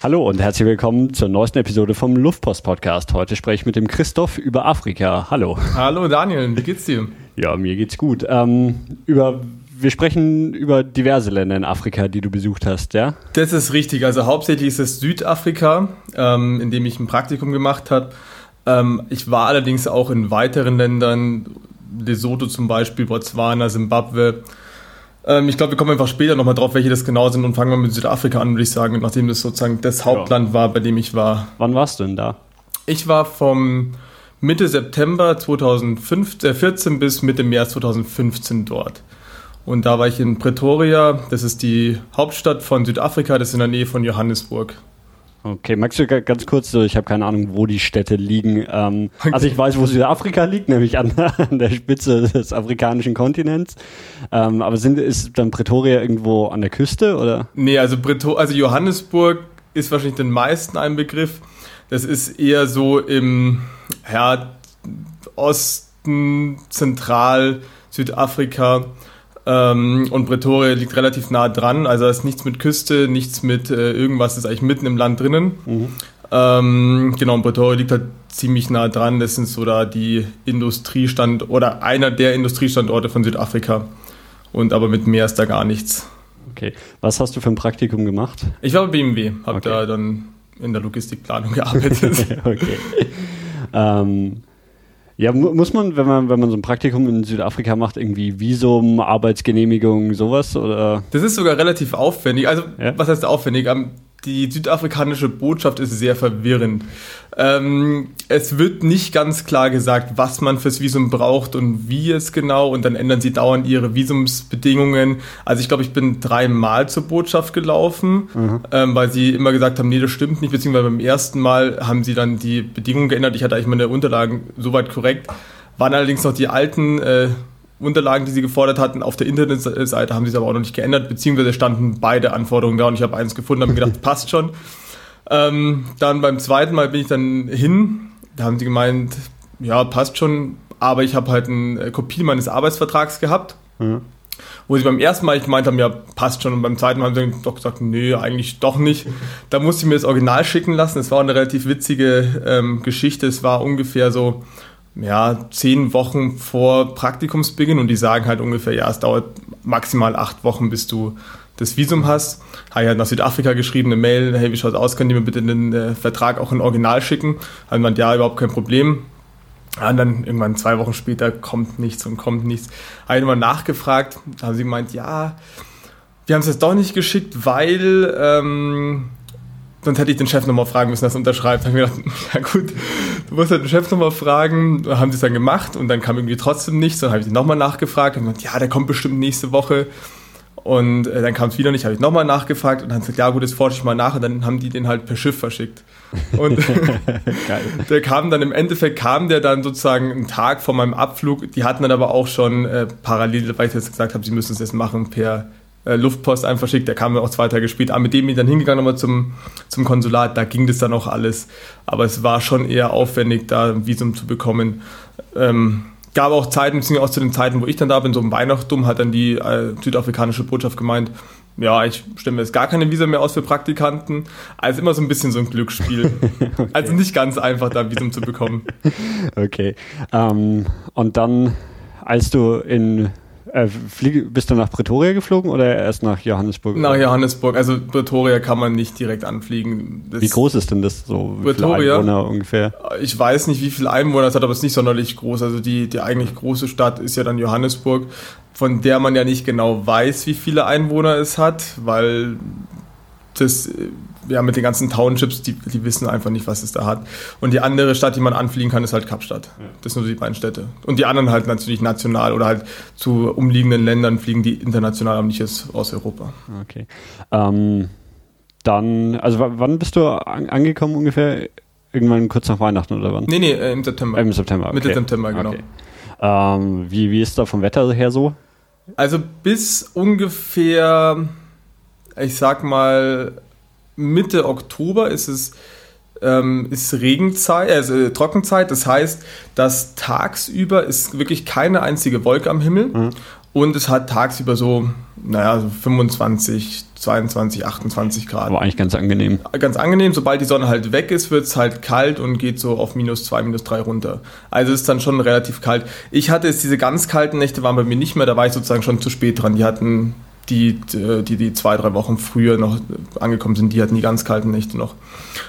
Hallo und herzlich willkommen zur neuesten Episode vom Luftpost Podcast. Heute spreche ich mit dem Christoph über Afrika. Hallo. Hallo Daniel, wie geht's dir? Ja, mir geht's gut. Ähm, über, wir sprechen über diverse Länder in Afrika, die du besucht hast, ja? Das ist richtig. Also hauptsächlich ist es Südafrika, ähm, in dem ich ein Praktikum gemacht habe. Ähm, ich war allerdings auch in weiteren Ländern, Lesotho zum Beispiel, Botswana, Simbabwe. Ähm, ich glaube, wir kommen einfach später nochmal drauf, welche das genau sind und fangen wir mit Südafrika an, würde ich sagen, nachdem das sozusagen das Hauptland ja. war, bei dem ich war. Wann warst du denn da? Ich war vom Mitte September 2014 äh, bis Mitte März 2015 dort. Und da war ich in Pretoria, das ist die Hauptstadt von Südafrika, das ist in der Nähe von Johannesburg. Okay, magst du ganz kurz, ich habe keine Ahnung, wo die Städte liegen. Ähm, okay. Also ich weiß, wo Südafrika liegt, nämlich an, an der Spitze des afrikanischen Kontinents. Ähm, aber sind, ist dann Pretoria irgendwo an der Küste oder? Nee, also, Preto also Johannesburg ist wahrscheinlich den meisten ein Begriff. Das ist eher so im ja, Osten, Zentral, Südafrika. Ähm, und Pretoria liegt relativ nah dran, also da ist nichts mit Küste, nichts mit äh, irgendwas, das ist eigentlich mitten im Land drinnen. Mhm. Ähm, genau, und Pretoria liegt halt ziemlich nah dran. Das sind so da die Industriestand oder einer der Industriestandorte von Südafrika. Und aber mit mehr ist da gar nichts. Okay. Was hast du für ein Praktikum gemacht? Ich war bei BMW, habe okay. da dann in der Logistikplanung gearbeitet. okay. Ähm, ja, muss man, wenn man, wenn man so ein Praktikum in Südafrika macht, irgendwie Visum, Arbeitsgenehmigung, sowas? Oder? Das ist sogar relativ aufwendig. Also, ja? was heißt aufwendig? Die südafrikanische Botschaft ist sehr verwirrend. Ähm, es wird nicht ganz klar gesagt, was man fürs Visum braucht und wie es genau und dann ändern sie dauernd ihre Visumsbedingungen. Also ich glaube, ich bin dreimal zur Botschaft gelaufen, mhm. ähm, weil sie immer gesagt haben, nee, das stimmt nicht, beziehungsweise beim ersten Mal haben sie dann die Bedingungen geändert. Ich hatte eigentlich meine Unterlagen soweit korrekt, waren allerdings noch die alten äh, Unterlagen, die sie gefordert hatten. Auf der Internetseite haben sie es aber auch noch nicht geändert, beziehungsweise standen beide Anforderungen da und ich habe eins gefunden, habe mir gedacht, passt schon. Ähm, dann beim zweiten Mal bin ich dann hin, da haben sie gemeint, ja, passt schon, aber ich habe halt eine Kopie meines Arbeitsvertrags gehabt. Mhm. Wo sie beim ersten Mal gemeint haben, ja, passt schon. Und beim zweiten Mal haben sie doch gesagt, nee, eigentlich doch nicht. Da musste ich mir das Original schicken lassen. Es war eine relativ witzige ähm, Geschichte. Es war ungefähr so, ja, zehn Wochen vor Praktikumsbeginn und die sagen halt ungefähr, ja, es dauert maximal acht Wochen, bis du das Visum hast. Habe ich halt nach Südafrika geschrieben, eine Mail, hey, wie schaut aus, können die mir bitte den äh, Vertrag auch in Original schicken? Haben man ja, überhaupt kein Problem. und dann irgendwann zwei Wochen später kommt nichts und kommt nichts. Habe ich nochmal nachgefragt, haben sie gemeint, ja, wir haben es jetzt doch nicht geschickt, weil ähm, sonst hätte ich den Chef nochmal fragen müssen, dass er unterschreibt. Da habe ich mir gedacht, ja gut, du musst halt den Chef nochmal fragen. Da haben sie es dann gemacht und dann kam irgendwie trotzdem nichts. Dann habe ich ihn nochmal nachgefragt und gesagt, ja, der kommt bestimmt nächste Woche. Und äh, dann kam es wieder nicht, habe ich nochmal nachgefragt und dann gesagt, ja gut, das forsche ich mal nach und dann haben die den halt per Schiff verschickt. Und der kam dann im Endeffekt, kam der dann sozusagen einen Tag vor meinem Abflug. Die hatten dann aber auch schon äh, parallel, weil ich jetzt gesagt habe, sie müssen es jetzt machen per äh, Luftpost einem verschickt. Der kam dann auch zwei Tage später Mit dem bin ich dann hingegangen nochmal zum, zum Konsulat. Da ging das dann auch alles. Aber es war schon eher aufwendig, da ein Visum zu bekommen. Ähm, gab auch Zeiten, beziehungsweise auch zu den Zeiten, wo ich dann da bin, so um Weihnachtum, hat dann die äh, südafrikanische Botschaft gemeint, ja, ich stelle mir jetzt gar keine Visa mehr aus für Praktikanten. Also immer so ein bisschen so ein Glücksspiel. okay. Also nicht ganz einfach, da ein Visum zu bekommen. Okay. Ähm, und dann, als du in äh, flieg, bist du nach Pretoria geflogen oder erst nach Johannesburg? Nach Johannesburg. Also Pretoria kann man nicht direkt anfliegen. Das wie groß ist denn das so? Pretoria Einwohner ungefähr? Ich weiß nicht, wie viele Einwohner es hat, aber es ist nicht sonderlich groß. Also die, die eigentlich große Stadt ist ja dann Johannesburg, von der man ja nicht genau weiß, wie viele Einwohner es hat, weil das ja, mit den ganzen Townships, die, die wissen einfach nicht, was es da hat. Und die andere Stadt, die man anfliegen kann, ist halt Kapstadt. Ja. Das sind nur die beiden Städte. Und die anderen halt natürlich national oder halt zu umliegenden Ländern fliegen die international, aber nicht aus Europa. Okay. Ähm, dann, also wann bist du an, angekommen ungefähr? Irgendwann kurz nach Weihnachten oder wann? Nee, nee, äh, im September. Äh, Im September, okay. Mitte September, genau. Okay. Ähm, wie, wie ist da vom Wetter her so? Also bis ungefähr, ich sag mal, Mitte Oktober ist es ähm, ist Regenzeit, also äh, Trockenzeit. Das heißt, dass tagsüber ist wirklich keine einzige Wolke am Himmel. Mhm. Und es hat tagsüber so, naja, so 25, 22, 28 Grad. Aber eigentlich ganz angenehm. Ganz angenehm. Sobald die Sonne halt weg ist, wird es halt kalt und geht so auf minus 2, minus 3 runter. Also ist dann schon relativ kalt. Ich hatte es, diese ganz kalten Nächte waren bei mir nicht mehr, da war ich sozusagen schon zu spät dran. Die hatten, die, die, die zwei, drei Wochen früher noch angekommen sind, die hatten die ganz kalten Nächte noch.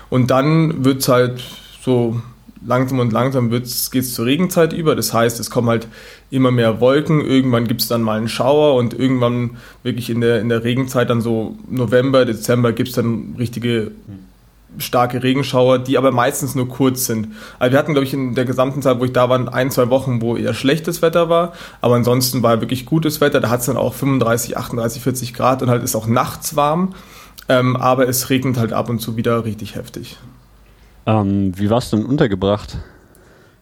Und dann wird es halt so langsam und langsam geht es zur Regenzeit über. Das heißt, es kommen halt immer mehr Wolken. Irgendwann gibt es dann mal einen Schauer und irgendwann wirklich in der, in der Regenzeit, dann so November, Dezember, gibt es dann richtige starke Regenschauer, die aber meistens nur kurz sind. Also wir hatten, glaube ich, in der gesamten Zeit, wo ich da war, ein, zwei Wochen, wo eher schlechtes Wetter war, aber ansonsten war wirklich gutes Wetter. Da hat es dann auch 35, 38, 40 Grad und halt ist auch nachts warm, ähm, aber es regnet halt ab und zu wieder richtig heftig. Ähm, wie warst du denn untergebracht?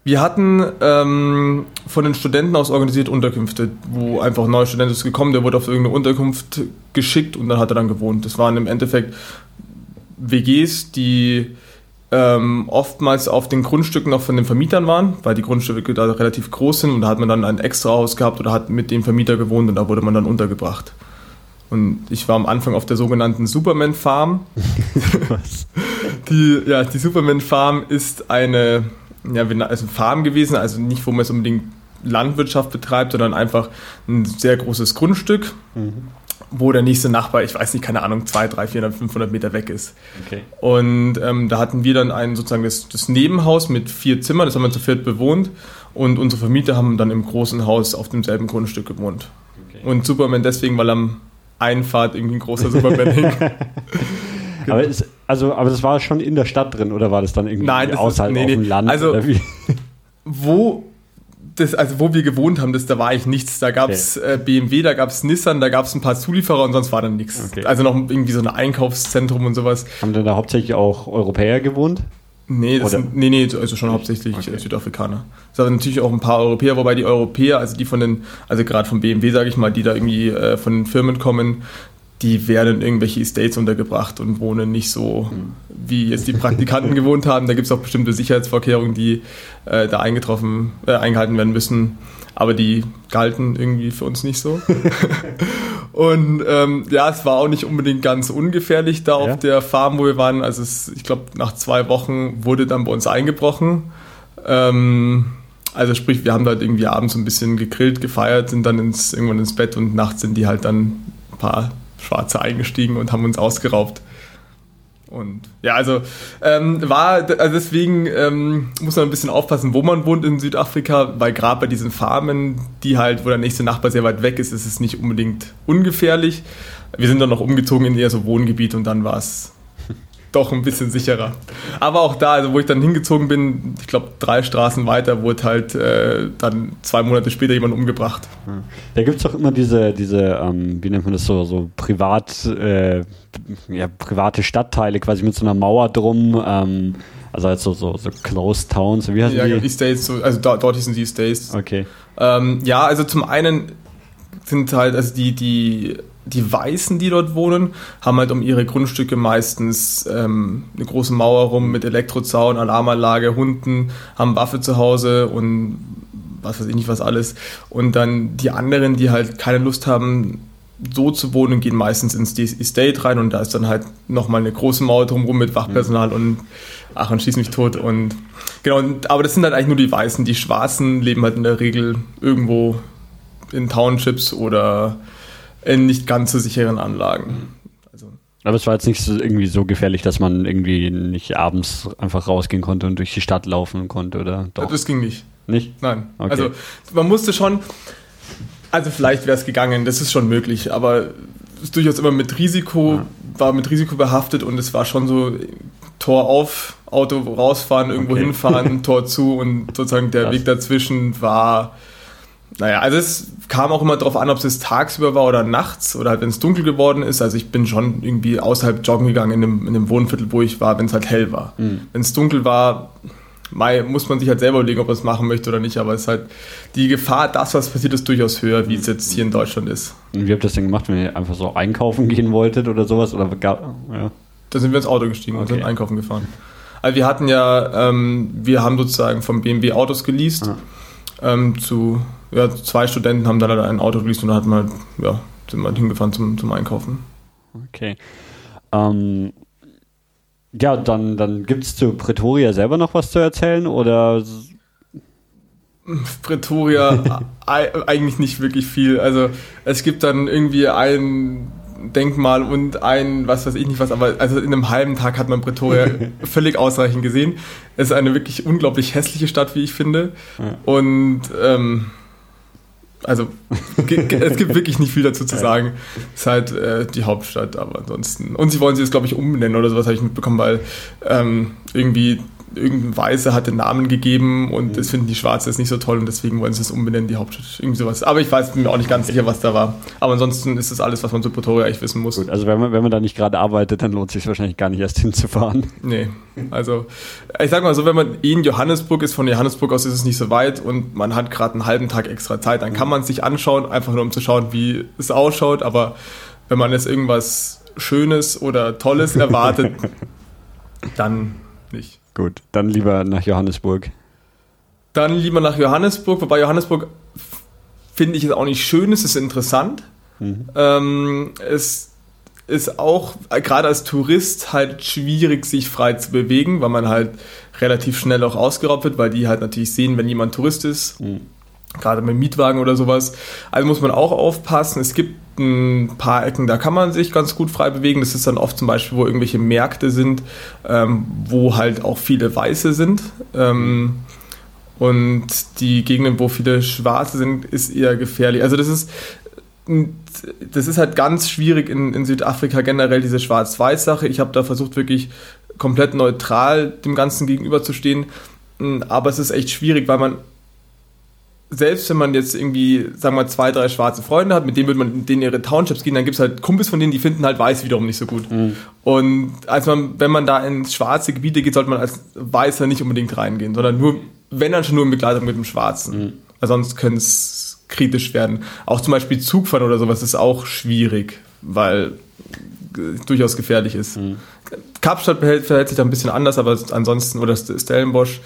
Wir hatten ähm, von den Studenten aus organisiert Unterkünfte, wo einfach ein neuer Student ist gekommen, der wurde auf irgendeine Unterkunft geschickt und dann hat er dann gewohnt. Das waren im Endeffekt WGs, die ähm, oftmals auf den Grundstücken noch von den Vermietern waren, weil die Grundstücke da relativ groß sind und da hat man dann ein extra Haus gehabt oder hat mit dem Vermieter gewohnt und da wurde man dann untergebracht. Und ich war am Anfang auf der sogenannten Superman Farm. Was? Die, ja, die Superman Farm ist eine ja, also Farm gewesen, also nicht, wo man es unbedingt Landwirtschaft betreibt, sondern einfach ein sehr großes Grundstück, mhm. Wo der nächste Nachbar, ich weiß nicht, keine Ahnung, 200, 300, 400, 500 Meter weg ist. Okay. Und ähm, da hatten wir dann ein sozusagen das, das Nebenhaus mit vier Zimmern, das haben wir zu viert bewohnt und unsere Vermieter haben dann im großen Haus auf demselben Grundstück gewohnt. Okay. Und Superman deswegen, weil am Einfahrt irgendwie ein großer Superman hing. Aber, es, also, aber das war schon in der Stadt drin oder war das dann irgendwie Nein, das außerhalb ist, nee, auf dem Land? Also, wo, das, also wo wir gewohnt haben, das, da war ich nichts. Da gab es okay. äh, BMW, da gab es Nissan, da gab es ein paar Zulieferer und sonst war dann nichts. Okay. Also noch irgendwie so ein Einkaufszentrum und sowas. Haben denn da hauptsächlich auch Europäer gewohnt? Nee, das sind, nee, nee, also schon hauptsächlich okay. Südafrikaner. Es sind natürlich auch ein paar Europäer, wobei die Europäer, also die von den, also gerade von BMW, sage ich mal, die da irgendwie äh, von den Firmen kommen, die werden in irgendwelche Estates untergebracht und wohnen nicht so, wie jetzt die Praktikanten gewohnt haben. Da gibt es auch bestimmte Sicherheitsvorkehrungen, die äh, da eingetroffen, äh, eingehalten werden müssen. Aber die galten irgendwie für uns nicht so. und ähm, ja, es war auch nicht unbedingt ganz ungefährlich da ja. auf der Farm, wo wir waren. Also es, ich glaube, nach zwei Wochen wurde dann bei uns eingebrochen. Ähm, also sprich, wir haben da halt irgendwie abends ein bisschen gegrillt, gefeiert, sind dann ins, irgendwann ins Bett und nachts sind die halt dann ein paar Schwarze eingestiegen und haben uns ausgeraubt. Und ja, also ähm, war, also deswegen ähm, muss man ein bisschen aufpassen, wo man wohnt in Südafrika, weil gerade bei diesen Farmen, die halt, wo der nächste Nachbar sehr weit weg ist, ist es nicht unbedingt ungefährlich. Wir sind dann noch umgezogen in eher so Wohngebiet und dann war es doch ein bisschen sicherer. Aber auch da, also wo ich dann hingezogen bin, ich glaube drei Straßen weiter, wurde halt äh, dann zwei Monate später jemand umgebracht. Da gibt es doch immer diese, diese ähm, wie nennt man das so, so privat, äh, ja, private Stadtteile quasi mit so einer Mauer drum. Ähm, also halt so, so, so Closed Towns. Wie heißt ja, die? Estates, so, also da, dort hießen die Estates. Okay. Ähm, ja, also zum einen sind halt, also die, die die Weißen, die dort wohnen, haben halt um ihre Grundstücke meistens ähm, eine große Mauer rum mit Elektrozaun, Alarmanlage, Hunden, haben Waffe zu Hause und was weiß ich nicht was alles. Und dann die anderen, die halt keine Lust haben, so zu wohnen, gehen meistens ins Estate rein und da ist dann halt nochmal eine große Mauer drumherum mit Wachpersonal mhm. und ach und schieß mich tot und genau, aber das sind halt eigentlich nur die Weißen. Die Schwarzen leben halt in der Regel irgendwo in Townships oder in nicht ganz so sicheren Anlagen. Also. Aber es war jetzt nicht so, irgendwie so gefährlich, dass man irgendwie nicht abends einfach rausgehen konnte und durch die Stadt laufen konnte, oder? Doch. Das ging nicht. Nicht? Nein. Okay. Also man musste schon, also vielleicht wäre es gegangen, das ist schon möglich, aber es ist durchaus immer mit Risiko, ja. war mit Risiko behaftet und es war schon so Tor auf, Auto rausfahren, irgendwo okay. hinfahren, Tor zu und sozusagen der Krass. Weg dazwischen war naja, also es kam auch immer darauf an, ob es tagsüber war oder nachts oder halt, wenn es dunkel geworden ist. Also ich bin schon irgendwie außerhalb joggen gegangen in dem, in dem Wohnviertel, wo ich war, wenn es halt hell war. Mhm. Wenn es dunkel war, Mai, muss man sich halt selber überlegen, ob man es machen möchte oder nicht. Aber es ist halt die Gefahr, das, was passiert, ist durchaus höher, wie es jetzt hier in Deutschland ist. Und wie habt ihr das denn gemacht, wenn ihr einfach so einkaufen gehen wolltet oder sowas? Oder gar, ja. Da sind wir ins Auto gestiegen okay. und sind einkaufen gefahren. Also wir hatten ja, ähm, wir haben sozusagen vom BMW Autos geleast. Ah Ähm, zu ja, zwei Studenten haben dann halt ein Auto geleast und dann hat man halt, ja, sind wir hingefahren zum, zum Einkaufen. Okay. Ähm, ja, dann, dann gibt es zu Pretoria selber noch was zu erzählen oder? Pretoria eigentlich nicht wirklich viel. Also es gibt dann irgendwie ein Denkmal und ein, was weiß ich nicht was, aber also in einem halben Tag hat man Pretoria völlig ausreichend gesehen. Es ist eine wirklich unglaublich hässliche Stadt, wie ich finde. Ja. Und ähm, also es gibt wirklich nicht viel dazu zu sagen. Es ist halt äh, die Hauptstadt, aber ansonsten. Und sie wollen sie jetzt, glaube ich, umbenennen oder sowas, habe ich mitbekommen, weil ähm, irgendwie irgendein Weiße hat den Namen gegeben und mhm. das finden die Schwarze jetzt nicht so toll und deswegen wollen sie es umbenennen, die Hauptstadt. Irgendwie sowas. Aber ich weiß mir auch nicht ganz sicher, was da war. Aber ansonsten ist das alles, was man zu Pretoria eigentlich wissen muss. Gut, also wenn man, wenn man da nicht gerade arbeitet, dann lohnt es sich wahrscheinlich gar nicht erst hinzufahren. Nee. Also ich sag mal so, wenn man in Johannesburg ist, von Johannesburg aus ist es nicht so weit und man hat gerade einen halben Tag extra Zeit, dann kann man es sich anschauen, einfach nur um zu schauen, wie es ausschaut. Aber wenn man jetzt irgendwas Schönes oder Tolles erwartet, dann nicht. Gut, dann lieber nach Johannesburg. Dann lieber nach Johannesburg, wobei Johannesburg finde ich es auch nicht schön, es ist interessant. Mhm. Ähm, es ist auch gerade als Tourist halt schwierig, sich frei zu bewegen, weil man halt relativ schnell auch ausgeraubt wird, weil die halt natürlich sehen, wenn jemand Tourist ist. Mhm gerade mit Mietwagen oder sowas. Also muss man auch aufpassen. Es gibt ein paar Ecken, da kann man sich ganz gut frei bewegen. Das ist dann oft zum Beispiel, wo irgendwelche Märkte sind, ähm, wo halt auch viele Weiße sind. Ähm, und die Gegenden, wo viele Schwarze sind, ist eher gefährlich. Also das ist das ist halt ganz schwierig in, in Südafrika generell, diese Schwarz-Weiß-Sache. Ich habe da versucht, wirklich komplett neutral dem Ganzen gegenüberzustehen. Aber es ist echt schwierig, weil man selbst wenn man jetzt irgendwie, sagen wir mal, zwei, drei schwarze Freunde hat, mit denen würde man in denen ihre Townships gehen, dann gibt es halt Kumpels von denen, die finden halt weiß wiederum nicht so gut. Mhm. Und als man, wenn man da in schwarze Gebiete geht, sollte man als Weißer nicht unbedingt reingehen, sondern nur, wenn dann schon nur in Begleitung mit dem Schwarzen. Mhm. Weil sonst könnte es kritisch werden. Auch zum Beispiel Zugfahren oder sowas ist auch schwierig, weil durchaus gefährlich ist. Mhm. Kapstadt verhält, verhält sich da ein bisschen anders, aber ansonsten, oder Stellenbosch,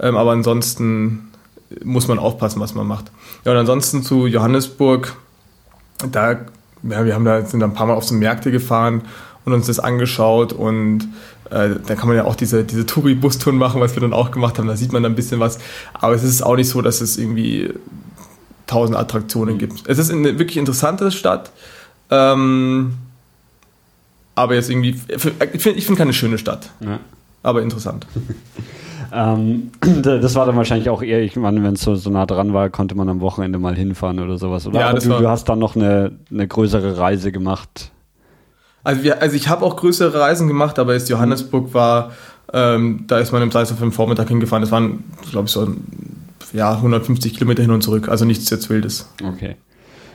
ähm, aber ansonsten muss man aufpassen, was man macht. Ja, und ansonsten zu Johannesburg, da, ja, wir haben da, sind da ein paar Mal auf so Märkte gefahren und uns das angeschaut und äh, da kann man ja auch diese, diese Touri-Bus-Touren machen, was wir dann auch gemacht haben, da sieht man dann ein bisschen was, aber es ist auch nicht so, dass es irgendwie tausend Attraktionen gibt. Es ist eine wirklich interessante Stadt, ähm, aber jetzt irgendwie, ich finde find keine schöne Stadt, ja. aber interessant. Ähm, das war dann wahrscheinlich auch eher, ich meine, wenn es so, so nah dran war, konnte man am Wochenende mal hinfahren oder sowas. Oder ja, du, du, hast dann noch eine, eine größere Reise gemacht. Also, wir, also ich habe auch größere Reisen gemacht, aber jetzt Johannesburg war, ähm, da ist man im Salzburg im Vormittag hingefahren. Das waren, glaube ich, so ja, 150 Kilometer hin und zurück. Also nichts jetzt Wildes. Okay.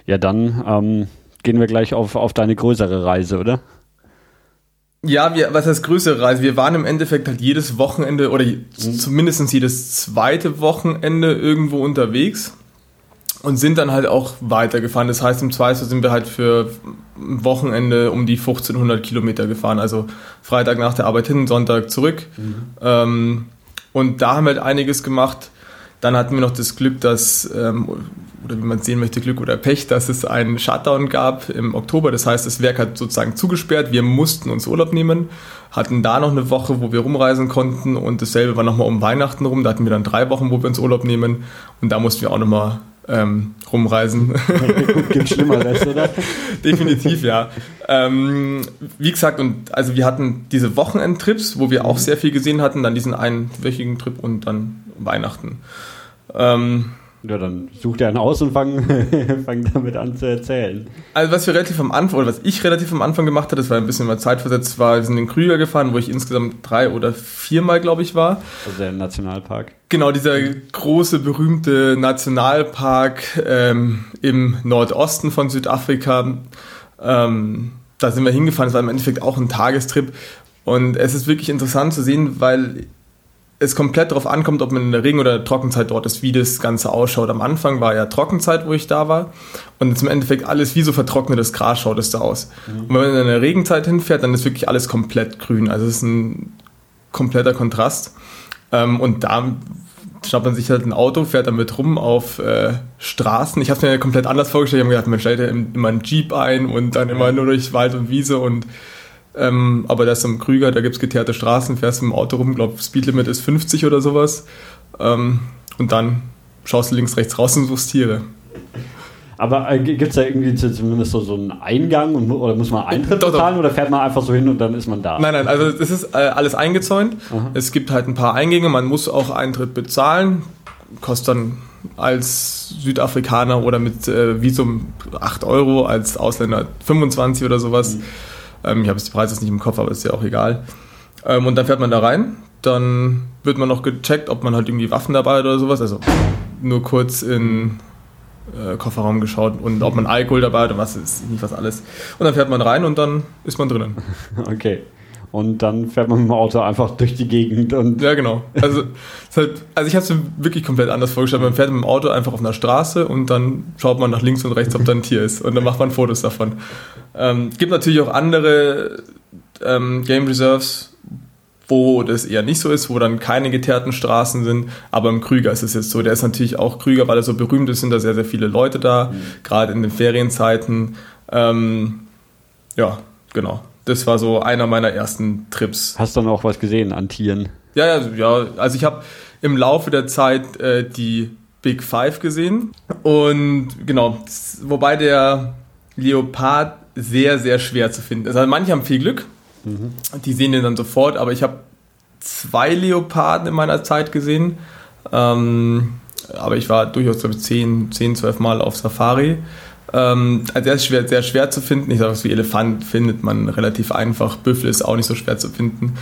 Ja, dann ähm, gehen wir gleich auf, auf deine größere Reise, oder? Ja, wir, was heißt größere Reise? Wir waren im Endeffekt halt jedes Wochenende oder mhm. zumindest jedes zweite Wochenende irgendwo unterwegs und sind dann halt auch weitergefahren. Das heißt, im Zweifel sind wir halt für ein Wochenende um die 1500 Kilometer gefahren. Also Freitag nach der Arbeit hin, Sonntag zurück. Mhm. Ähm, und da haben wir halt einiges gemacht. Dann hatten wir noch das Glück, dass, ähm, oder wie man sehen möchte, Glück oder Pech, dass es einen Shutdown gab im Oktober. Das heißt, das Werk hat sozusagen zugesperrt. Wir mussten uns Urlaub nehmen, hatten da noch eine Woche, wo wir rumreisen konnten und dasselbe war nochmal um Weihnachten rum. Da hatten wir dann drei Wochen, wo wir uns Urlaub nehmen und da mussten wir auch nochmal ähm, rumreisen. Gibt Schlimmeres, oder? Definitiv, ja. Ähm, wie gesagt, und also wir hatten diese Wochenendtrips, wo wir auch sehr viel gesehen hatten, dann diesen einwöchigen Trip und dann Weihnachten. Ähm, ja, dann such dir einen aus und fang, fang damit an zu erzählen. Also was wir relativ am Anfang, oder was ich relativ am Anfang gemacht habe, das war ein bisschen mal zeitversetzt, war, wir sind in Krüger gefahren, wo ich insgesamt drei oder viermal, glaube ich, war. Also der Nationalpark. Genau, dieser große, berühmte Nationalpark ähm, im Nordosten von Südafrika. Ähm, da sind wir hingefahren, es war im Endeffekt auch ein Tagestrip. Und es ist wirklich interessant zu sehen, weil es komplett darauf ankommt, ob man in der Regen- oder Trockenzeit dort ist, wie das Ganze ausschaut. Am Anfang war ja Trockenzeit, wo ich da war. Und jetzt im Endeffekt alles wie so vertrocknetes Gras schaut es da aus. Mhm. Und wenn man in der Regenzeit hinfährt, dann ist wirklich alles komplett grün. Also es ist ein kompletter Kontrast. Ähm, und da schnappt man sich halt ein Auto, fährt damit rum auf äh, Straßen. Ich habe es mir komplett anders vorgestellt. Ich habe mir gedacht, man stellt ja immer einen Jeep ein und dann immer nur durch Wald und Wiese und ähm, aber das ist am Krüger, da gibt es geteerte Straßen, fährst mit dem Auto rum, glaube Speedlimit ist 50 oder sowas. Ähm, und dann schaust du links, rechts raus und suchst Tiere. Aber äh, gibt es da irgendwie zumindest so, so einen Eingang und, oder muss man Eintritt doch, bezahlen doch. oder fährt man einfach so hin und dann ist man da? Nein, nein, also es ist äh, alles eingezäunt. Aha. Es gibt halt ein paar Eingänge, man muss auch Eintritt bezahlen. Kostet dann als Südafrikaner oder mit äh, Visum 8 Euro, als Ausländer 25 oder sowas. Mhm. Ähm, ich habe jetzt die Preise nicht im Kopf, aber ist ja auch egal. Ähm, und dann fährt man da rein. Dann wird man noch gecheckt, ob man halt irgendwie Waffen dabei hat oder sowas. Also nur kurz in äh, Kofferraum geschaut und ob man Alkohol dabei hat und was ist nicht was alles. Und dann fährt man rein und dann ist man drinnen. Okay. Und dann fährt man mit dem Auto einfach durch die Gegend. Und ja, genau. Also, halt, also ich habe es mir wirklich komplett anders vorgestellt. Man fährt mit dem Auto einfach auf einer Straße und dann schaut man nach links und rechts, ob da ein Tier ist. Und dann macht man Fotos davon. Ähm, gibt natürlich auch andere ähm, Game Reserves, wo das eher nicht so ist, wo dann keine geteerten Straßen sind. Aber im Krüger ist es jetzt so. Der ist natürlich auch Krüger, weil er so berühmt ist, sind da sehr, sehr viele Leute da, mhm. gerade in den Ferienzeiten. Ähm, ja, genau. Das war so einer meiner ersten Trips. Hast du dann auch was gesehen an Tieren? Ja, ja, ja. Also ich habe im Laufe der Zeit äh, die Big Five gesehen. Und genau, wobei der Leopard sehr, sehr schwer zu finden ist. Also manche haben viel Glück, Mhm. Die sehen den dann sofort, aber ich habe zwei Leoparden in meiner Zeit gesehen. Ähm, aber ich war durchaus, glaube ich, 10, 10, 12 Mal auf Safari. Ähm, also der ist schwer, sehr schwer zu finden. Ich sage es wie Elefant findet man relativ einfach. Büffel ist auch nicht so schwer zu finden.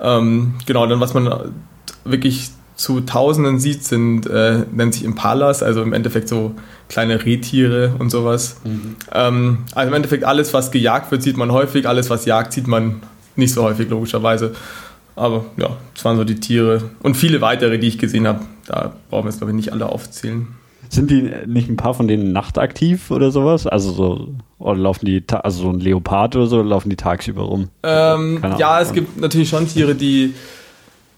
Ähm, genau, dann was man wirklich zu Tausenden sieht, sind, äh, nennt sich Impalas, also im Endeffekt so kleine Rehtiere und sowas. Mhm. Ähm, also im Endeffekt alles, was gejagt wird, sieht man häufig, alles, was jagt, sieht man nicht so häufig, logischerweise. Aber ja, das waren so die Tiere. Und viele weitere, die ich gesehen habe. Da brauchen wir es, glaube ich, nicht alle aufzählen. Sind die nicht ein paar von denen nachtaktiv oder sowas? Also so, oder laufen die, also so ein Leopard oder so, laufen die tagsüber rum? Ähm, ja, es gibt natürlich schon Tiere, die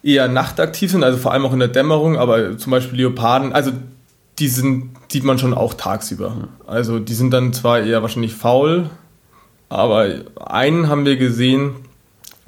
eher nachtaktiv sind, also vor allem auch in der Dämmerung, aber zum Beispiel Leoparden, also die sind, sieht man schon auch tagsüber. Also die sind dann zwar eher wahrscheinlich faul, aber einen haben wir gesehen,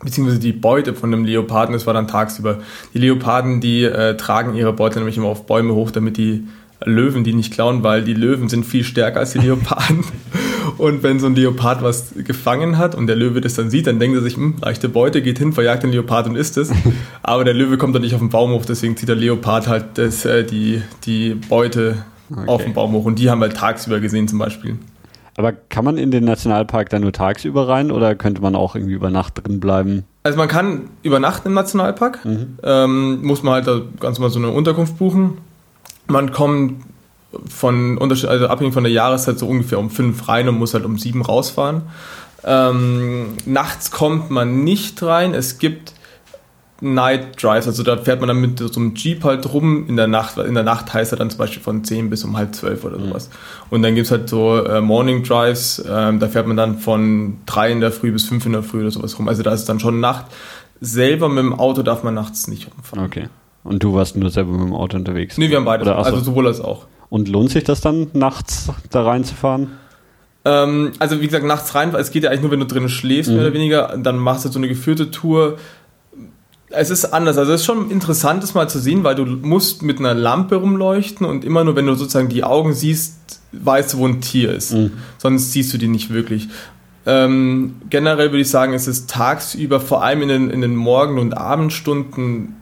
beziehungsweise die Beute von dem Leoparden, das war dann tagsüber. Die Leoparden, die äh, tragen ihre Beute nämlich immer auf Bäume hoch, damit die Löwen die nicht klauen, weil die Löwen sind viel stärker als die Leoparden. Und wenn so ein Leopard was gefangen hat und der Löwe das dann sieht, dann denkt er sich, hm, leichte Beute, geht hin, verjagt den Leopard und isst es. Aber der Löwe kommt dann nicht auf den Baum hoch, deswegen zieht der Leopard halt das, äh, die, die Beute okay. auf den Baum hoch. Und die haben wir halt tagsüber gesehen zum Beispiel. Aber kann man in den Nationalpark dann nur tagsüber rein oder könnte man auch irgendwie über Nacht drin bleiben? Also man kann übernachten im Nationalpark, mhm. ähm, muss man halt ganz mal so eine Unterkunft buchen. Man kommt von also abhängig von der Jahreszeit so ungefähr um fünf rein und muss halt um sieben rausfahren. Ähm, nachts kommt man nicht rein. Es gibt Night Drives, also da fährt man dann mit so einem Jeep halt rum in der Nacht. In der Nacht heißt er dann zum Beispiel von 10 bis um halb zwölf oder sowas. Mhm. Und dann gibt es halt so äh, Morning Drives, äh, da fährt man dann von 3 in der Früh bis 5 in der Früh oder sowas rum. Also da ist dann schon Nacht. Selber mit dem Auto darf man nachts nicht rumfahren. Okay. Und du warst nur selber mit dem Auto unterwegs? Nee, wir haben beide. Also sowohl als auch. Und lohnt sich das dann, nachts da reinzufahren? Ähm, also wie gesagt, nachts rein, es geht ja eigentlich nur, wenn du drinnen schläfst, mhm. mehr oder weniger. Dann machst du so eine geführte Tour. Es ist anders. Also es ist schon interessant, das mal zu sehen, weil du musst mit einer Lampe rumleuchten und immer nur, wenn du sozusagen die Augen siehst, weißt du, wo ein Tier ist. Mhm. Sonst siehst du die nicht wirklich. Ähm, generell würde ich sagen, es ist tagsüber, vor allem in den, in den Morgen- und Abendstunden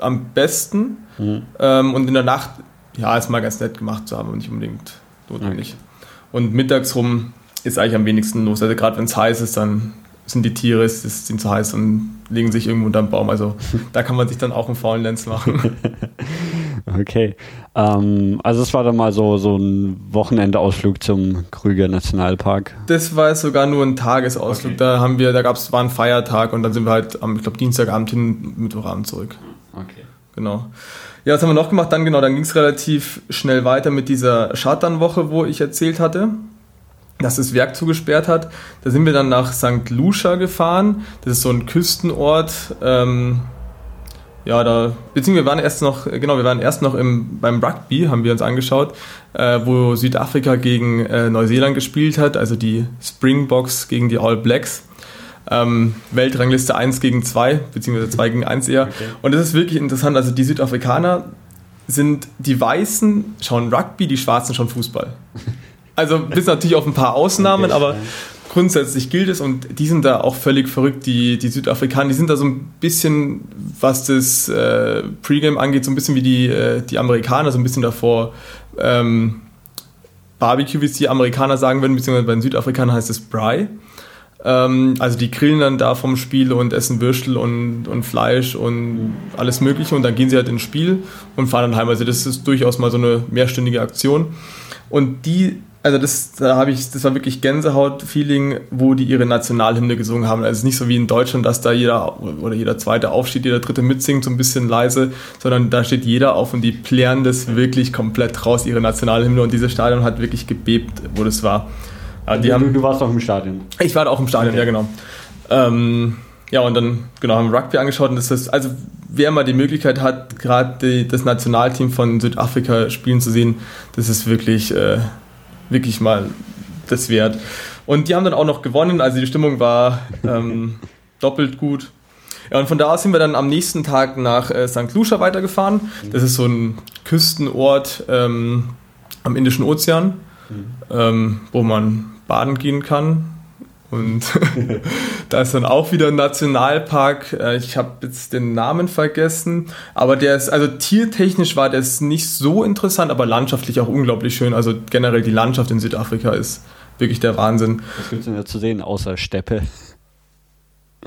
am besten. Mhm. Ähm, und in der Nacht ja, ist mal ganz nett gemacht zu haben und nicht unbedingt notwendig. Okay. Und mittags rum ist eigentlich am wenigsten los. Also gerade wenn es heiß ist, dann sind die Tiere, es sind zu heiß und legen sich irgendwo unter dem Baum. Also da kann man sich dann auch einen faulen Lenz machen. okay. Ähm, also es war dann mal so, so ein Wochenendausflug zum Krüger Nationalpark. Das war jetzt sogar nur ein Tagesausflug. Okay. Da haben wir, da gab es, war ein Feiertag und dann sind wir halt am, ich glaube, Dienstagabend hin, Mittwochabend zurück. Okay. Genau. Ja, was haben wir noch gemacht? Dann genau, dann ging es relativ schnell weiter mit dieser Shutdown-Woche, wo ich erzählt hatte, dass das Werk zugesperrt hat. Da sind wir dann nach St. Lucia gefahren. Das ist so ein Küstenort. Ähm, ja, da, beziehungsweise wir waren erst noch, genau, wir waren erst noch im, beim Rugby, haben wir uns angeschaut, äh, wo Südafrika gegen äh, Neuseeland gespielt hat, also die Springboks gegen die All Blacks. Ähm, Weltrangliste 1 gegen 2, beziehungsweise 2 gegen 1 eher. Okay. Und das ist wirklich interessant. Also die Südafrikaner sind, die Weißen schauen Rugby, die Schwarzen schauen Fußball. Also bis natürlich auf ein paar Ausnahmen, okay, aber grundsätzlich gilt es und die sind da auch völlig verrückt, die, die Südafrikaner, die sind da so ein bisschen, was das äh, Pre-Game angeht, so ein bisschen wie die, äh, die Amerikaner, so ein bisschen davor ähm, Barbecue, wie es die Amerikaner sagen würden, beziehungsweise bei den Südafrikanern heißt es Bry. Ähm, also die grillen dann da vom Spiel und essen Würstel und, und Fleisch und alles Mögliche und dann gehen sie halt ins Spiel und fahren dann heim. Also das ist durchaus mal so eine mehrstündige Aktion. Und die also das, da habe ich, das war wirklich Gänsehaut-Feeling, wo die ihre Nationalhymne gesungen haben. Also es ist nicht so wie in Deutschland, dass da jeder oder jeder zweite aufsteht, jeder dritte mitsingt, so ein bisschen leise, sondern da steht jeder auf und die plären das wirklich komplett raus, ihre Nationalhymne. Und dieses Stadion hat wirklich gebebt, wo das war. Aber die du, haben, du warst auch im Stadion. Ich war auch im Stadion, okay. ja genau. Ähm, ja, und dann genau haben wir Rugby angeschaut und das ist, also wer mal die Möglichkeit hat, gerade das Nationalteam von Südafrika spielen zu sehen, das ist wirklich, äh, wirklich mal das wert. Und die haben dann auch noch gewonnen, also die Stimmung war ähm, doppelt gut. Ja, und von da aus sind wir dann am nächsten Tag nach äh, St. Lucia weitergefahren. Das ist so ein Küstenort ähm, am Indischen Ozean, mhm. ähm, wo man baden gehen kann. Und da ist dann auch wieder ein Nationalpark. Äh, ich habe jetzt den Namen vergessen, aber der ist, also tiertechnisch war das nicht so interessant, aber landschaftlich auch unglaublich schön. Also generell die Landschaft in Südafrika ist wirklich der Wahnsinn. Was gibt es denn da zu sehen, außer Steppe?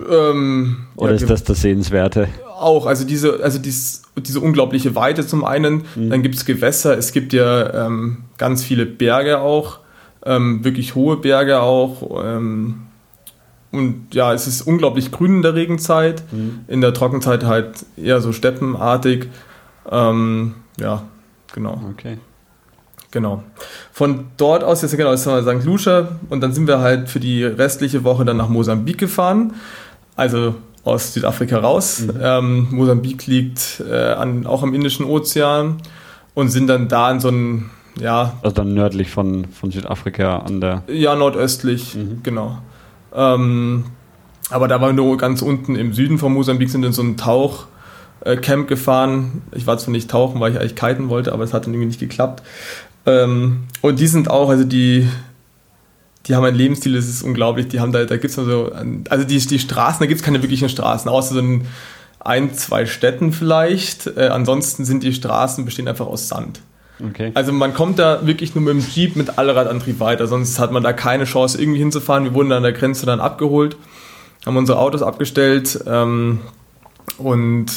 Ähm, Oder ja, ist das das Sehenswerte? Auch, also diese, also dies, diese unglaubliche Weite zum einen, mhm. dann gibt es Gewässer, es gibt ja ähm, ganz viele Berge auch ähm, wirklich hohe Berge auch. Ähm, und ja, es ist unglaublich grün in der Regenzeit, mhm. in der Trockenzeit halt eher so steppenartig. Ähm, ja, genau. Okay. Genau. Von dort aus, jetzt genau, ist St. Lucia und dann sind wir halt für die restliche Woche dann nach Mosambik gefahren. Also aus Südafrika raus. Mhm. Ähm, Mosambik liegt äh, an, auch am Indischen Ozean und sind dann da in so einem ja. Also dann nördlich von, von Südafrika an der. Ja, nordöstlich, mhm. genau. Ähm, aber da waren wir nur ganz unten im Süden von Mosambik, sind in so ein Tauchcamp gefahren. Ich war zwar nicht tauchen, weil ich eigentlich kiten wollte, aber es hat dann irgendwie nicht geklappt. Ähm, und die sind auch, also die, die haben ein Lebensstil, das ist unglaublich. Die haben da, da gibt es also, also die, die Straßen, da gibt es keine wirklichen Straßen, außer so ein, ein zwei Städten vielleicht. Äh, ansonsten sind die Straßen bestehen einfach aus Sand. Okay. Also man kommt da wirklich nur mit dem Jeep mit Allradantrieb weiter, sonst hat man da keine Chance irgendwie hinzufahren. Wir wurden an der Grenze dann abgeholt, haben unsere Autos abgestellt ähm, und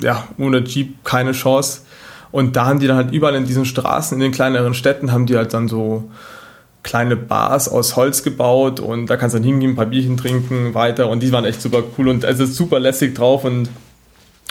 ja, ohne Jeep keine Chance. Und da haben die dann halt überall in diesen Straßen, in den kleineren Städten, haben die halt dann so kleine Bars aus Holz gebaut und da kannst du dann hingehen, ein paar Bierchen trinken, weiter und die waren echt super cool und es ist super lässig drauf und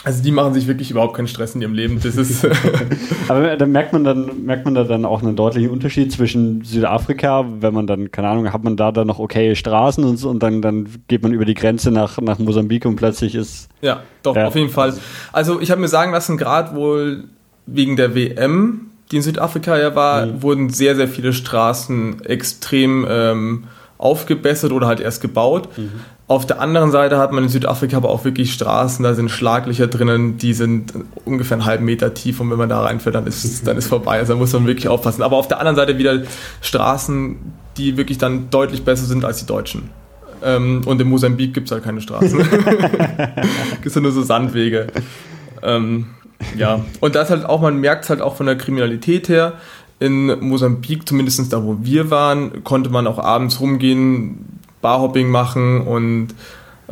also die machen sich wirklich überhaupt keinen Stress in ihrem Leben. Das ist Aber da merkt man dann, merkt man da dann auch einen deutlichen Unterschied zwischen Südafrika, wenn man dann, keine Ahnung, hat man da dann noch okay Straßen und und dann, dann geht man über die Grenze nach, nach Mosambik und plötzlich ist. Ja, doch, ja. auf jeden Fall. Also ich habe mir sagen lassen, gerade wohl wegen der WM, die in Südafrika ja war, mhm. wurden sehr, sehr viele Straßen extrem ähm, aufgebessert oder halt erst gebaut. Mhm. Auf der anderen Seite hat man in Südafrika aber auch wirklich Straßen, da sind Schlaglöcher drinnen, die sind ungefähr einen halben Meter tief und wenn man da reinfährt, dann ist, dann ist vorbei. Also da muss man wirklich aufpassen. Aber auf der anderen Seite wieder Straßen, die wirklich dann deutlich besser sind als die deutschen. Ähm, und in Mosambik gibt es halt keine Straßen. gibt es nur so Sandwege. Ähm, ja, und das halt auch, man merkt es halt auch von der Kriminalität her. In Mosambik, zumindest da wo wir waren, konnte man auch abends rumgehen, Barhopping machen und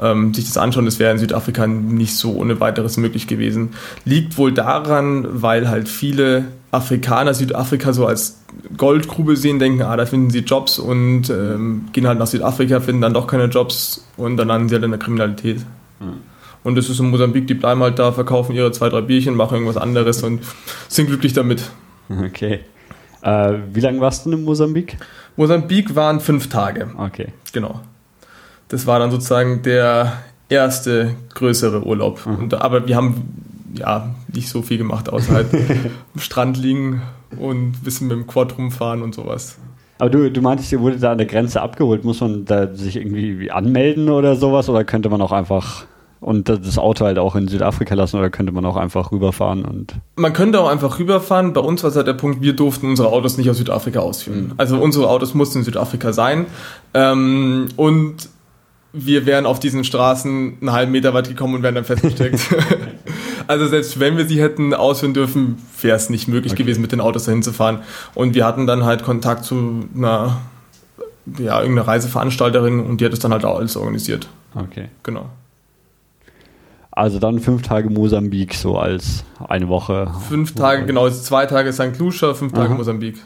ähm, sich das anschauen, das wäre in Südafrika nicht so ohne weiteres möglich gewesen. Liegt wohl daran, weil halt viele Afrikaner Südafrika so als Goldgrube sehen, denken, ah, da finden sie Jobs und ähm, gehen halt nach Südafrika, finden dann doch keine Jobs und dann landen sie halt in der Kriminalität. Mhm. Und das ist in Mosambik, die bleiben halt da, verkaufen ihre zwei, drei Bierchen, machen irgendwas anderes und sind glücklich damit. Okay. Äh, wie lange warst du in Mosambik? Mosambik waren fünf Tage. Okay. Genau. Das war dann sozusagen der erste größere Urlaub. Mhm. Und, aber wir haben ja nicht so viel gemacht, außer halt am Strand liegen und ein bisschen mit dem Quad rumfahren und sowas. Aber du, du meintest, ihr wurde da an der Grenze abgeholt. Muss man da sich irgendwie anmelden oder sowas? Oder könnte man auch einfach und das Auto halt auch in Südafrika lassen oder könnte man auch einfach rüberfahren und man könnte auch einfach rüberfahren. Bei uns war es halt der Punkt, wir durften unsere Autos nicht aus Südafrika ausführen. Mhm. Also unsere Autos mussten in Südafrika sein ähm, und wir wären auf diesen Straßen einen halben Meter weit gekommen und wären dann festgesteckt. also selbst wenn wir sie hätten ausführen dürfen, wäre es nicht möglich okay. gewesen, mit den Autos dahin zu fahren. Und wir hatten dann halt Kontakt zu einer, ja, irgendeiner Reiseveranstalterin und die hat es dann halt auch alles organisiert. Okay. Genau. Also dann fünf Tage Mosambik so als eine Woche. Fünf Tage, genau, also zwei Tage St. Lucia, fünf Tage Aha. Mosambik.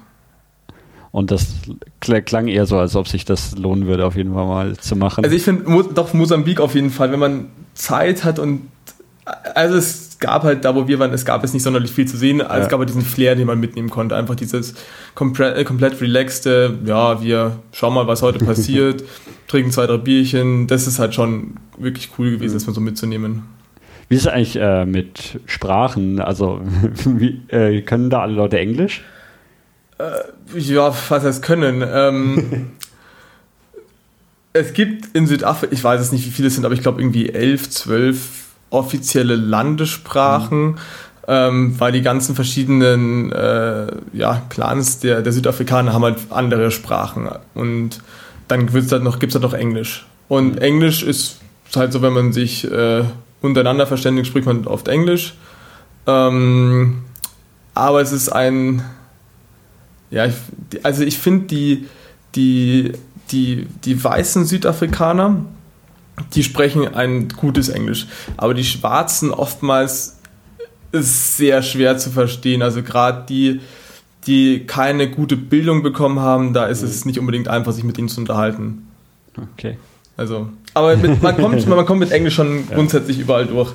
Und das klang eher so, als ob sich das lohnen würde, auf jeden Fall mal zu machen. Also ich finde doch Mosambik auf jeden Fall, wenn man Zeit hat und also es gab halt da, wo wir waren, es gab es nicht sonderlich viel zu sehen, ja. es gab halt diesen Flair, den man mitnehmen konnte. Einfach dieses komplett, äh, komplett relaxte, ja, wir schauen mal, was heute passiert, trinken zwei, drei Bierchen. Das ist halt schon wirklich cool gewesen, das mal so mitzunehmen. Wie ist es eigentlich äh, mit Sprachen? Also, wie, äh, können da alle Leute Englisch? Äh, ja, was heißt können? Ähm, es gibt in Südafrika, ich weiß es nicht, wie viele es sind, aber ich glaube irgendwie elf, zwölf offizielle Landessprachen. Mhm. Ähm, weil die ganzen verschiedenen äh, ja, Clans der, der Südafrikaner haben halt andere Sprachen. Und dann gibt's halt noch, gibt's halt noch Englisch. Und mhm. Englisch ist halt so, wenn man sich äh, untereinander verständigt, spricht man oft Englisch. Ähm, aber es ist ein, ja, ich, also ich finde die, die, die, die weißen Südafrikaner, die sprechen ein gutes Englisch. Aber die Schwarzen oftmals ist sehr schwer zu verstehen. Also gerade die, die keine gute Bildung bekommen haben, da ist es nicht unbedingt einfach, sich mit ihnen zu unterhalten. Okay. Also, aber mit, man, kommt, man kommt mit Englisch schon grundsätzlich überall durch.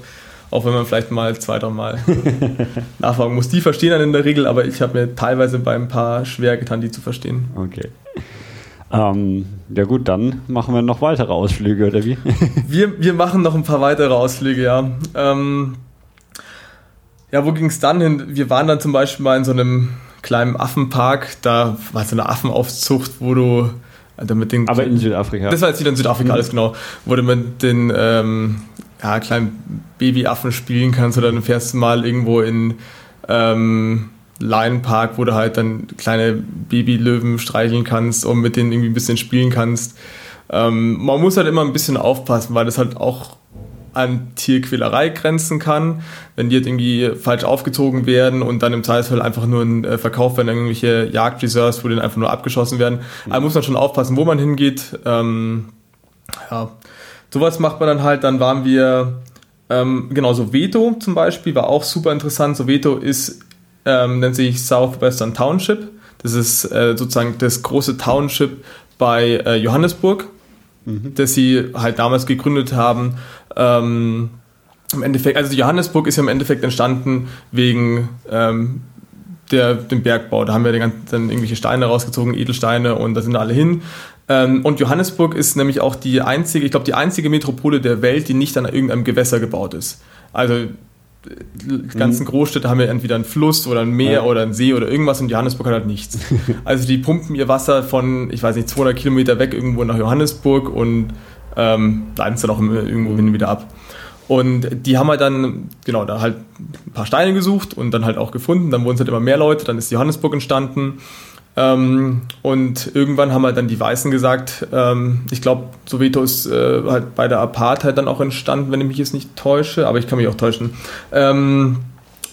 Auch wenn man vielleicht mal zwei, drei Mal nachfragen muss. Die verstehen dann in der Regel, aber ich habe mir teilweise bei ein paar schwer getan, die zu verstehen. Okay. Ähm, ja gut, dann machen wir noch weitere Ausflüge, oder wie? wir, wir machen noch ein paar weitere Ausflüge, ja. Ähm, ja, wo ging es dann hin? Wir waren dann zum Beispiel mal in so einem kleinen Affenpark, da war so eine Affenaufzucht, wo du also mit den Aber in Südafrika. Das war jetzt wieder in Südafrika, mhm. alles genau. Wo du mit den ähm, ja, kleinen Babyaffen spielen kannst oder dann fährst du mal irgendwo in ähm, Lion Park, wo du halt dann kleine Babylöwen streicheln kannst und mit denen irgendwie ein bisschen spielen kannst. Ähm, man muss halt immer ein bisschen aufpassen, weil das halt auch an Tierquälerei grenzen kann, wenn die jetzt irgendwie falsch aufgezogen werden und dann im Zweifelsfall einfach nur ein äh, Verkauf werden, irgendwelche Jagdreserves, wo die einfach nur abgeschossen werden. Mhm. Also muss man schon aufpassen, wo man hingeht. Ähm, ja, sowas macht man dann halt. Dann waren wir, ähm, genau, so Veto zum Beispiel war auch super interessant. So Veto ist, ähm, nennt sich Southwestern Township. Das ist äh, sozusagen das große Township bei äh, Johannesburg, mhm. das sie halt damals gegründet haben ähm, im Endeffekt, also Johannesburg ist ja im Endeffekt entstanden wegen ähm, der, dem Bergbau. Da haben wir dann irgendwelche Steine rausgezogen, Edelsteine und da sind alle hin. Ähm, und Johannesburg ist nämlich auch die einzige, ich glaube, die einzige Metropole der Welt, die nicht an irgendeinem Gewässer gebaut ist. Also die ganzen mhm. Großstädte haben ja entweder einen Fluss oder ein Meer ja. oder einen See oder irgendwas und Johannesburg hat halt nichts. Also die pumpen ihr Wasser von, ich weiß nicht, 200 Kilometer weg irgendwo nach Johannesburg und ähm, leiten es dann auch irgendwo hin wieder ab. Und die haben halt dann, genau, da halt ein paar Steine gesucht und dann halt auch gefunden. Dann wurden es halt immer mehr Leute, dann ist Johannesburg entstanden. Ähm, und irgendwann haben halt dann die Weißen gesagt, ähm, ich glaube, Soweto ist äh, halt bei der Apartheid dann auch entstanden, wenn ich mich jetzt nicht täusche, aber ich kann mich auch täuschen. Ähm,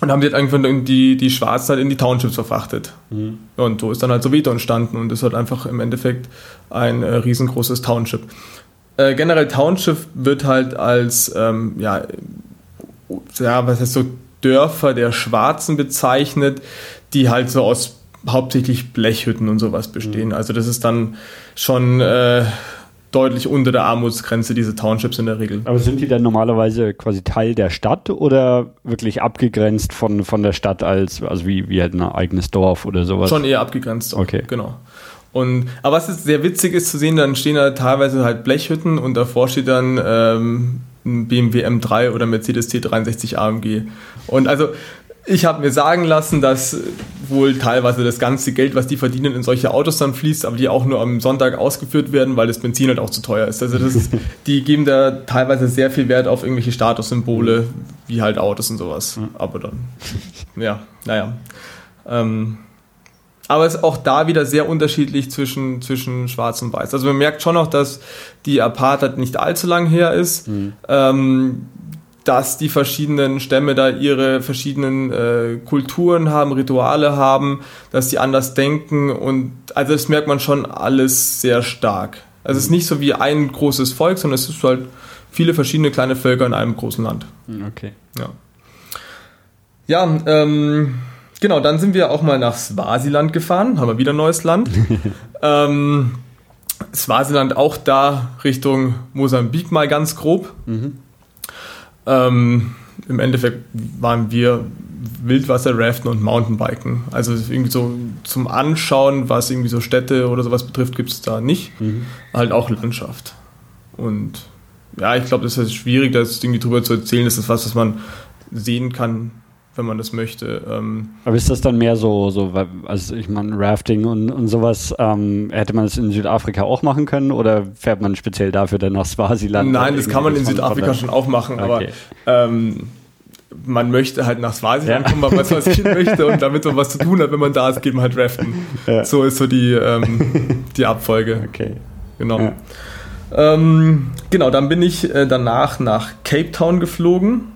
und haben die halt einfach die, die Schwarzen halt in die Townships verfrachtet. Mhm. Und so ist dann halt Soweto entstanden und ist halt einfach im Endeffekt ein äh, riesengroßes Township. Äh, generell Township wird halt als, ähm, ja, ja, was heißt so, Dörfer der Schwarzen bezeichnet, die halt so aus hauptsächlich Blechhütten und sowas bestehen. Mhm. Also das ist dann schon äh, deutlich unter der Armutsgrenze, diese Townships in der Regel. Aber sind die dann normalerweise quasi Teil der Stadt oder wirklich abgegrenzt von, von der Stadt als, also wie, wie halt ein eigenes Dorf oder sowas? Schon eher abgegrenzt. Okay. Genau. Und, aber was ist sehr witzig ist zu sehen, dann stehen da teilweise halt Blechhütten und davor steht dann ähm, ein BMW M3 oder Mercedes C63 AMG. Und also ich habe mir sagen lassen, dass wohl teilweise das ganze Geld, was die verdienen, in solche Autos dann fließt, aber die auch nur am Sonntag ausgeführt werden, weil das Benzin halt auch zu teuer ist. Also das ist, die geben da teilweise sehr viel Wert auf irgendwelche Statussymbole, wie halt Autos und sowas. Aber dann, ja, naja. Ähm, aber es ist auch da wieder sehr unterschiedlich zwischen, zwischen Schwarz und Weiß. Also man merkt schon noch, dass die Apartheid nicht allzu lang her ist. Mhm. Ähm, dass die verschiedenen Stämme da ihre verschiedenen äh, Kulturen haben, Rituale haben, dass sie anders denken und also das merkt man schon alles sehr stark. Also es ist nicht so wie ein großes Volk, sondern es ist halt viele verschiedene kleine Völker in einem großen Land. Hm, okay. Ja. Ja, ähm, genau, dann sind wir auch mal nach Swasiland gefahren, haben wir wieder ein neues Land. ähm, Swasiland auch da Richtung Mosambik mal ganz grob. Mhm. Ähm, Im Endeffekt waren wir Wildwasser-Raften und Mountainbiken. Also irgendwie so zum Anschauen, was irgendwie so Städte oder sowas betrifft, gibt es da nicht. Mhm. Halt auch Landschaft. Und ja, ich glaube, das ist schwierig, da irgendwie drüber zu erzählen. Das ist was, was man sehen kann, wenn man das möchte. Ähm Aber ist das dann mehr so, so also ich meine, Rafting und, und sowas, ähm, hätte man das in Südafrika auch machen können oder fährt man speziell dafür dann nach Swasiland? Nein, das kann man in Südafrika schon auch machen, okay. aber ähm, man möchte halt nach Swasiland ja. kommen, weil man was gehen möchte und damit man was zu tun hat, wenn man da ist, geht man halt raften. Ja. So ist so die, ähm, die Abfolge. Okay. Genau. Ja. Ähm, genau, dann bin ich äh, danach nach Cape Town geflogen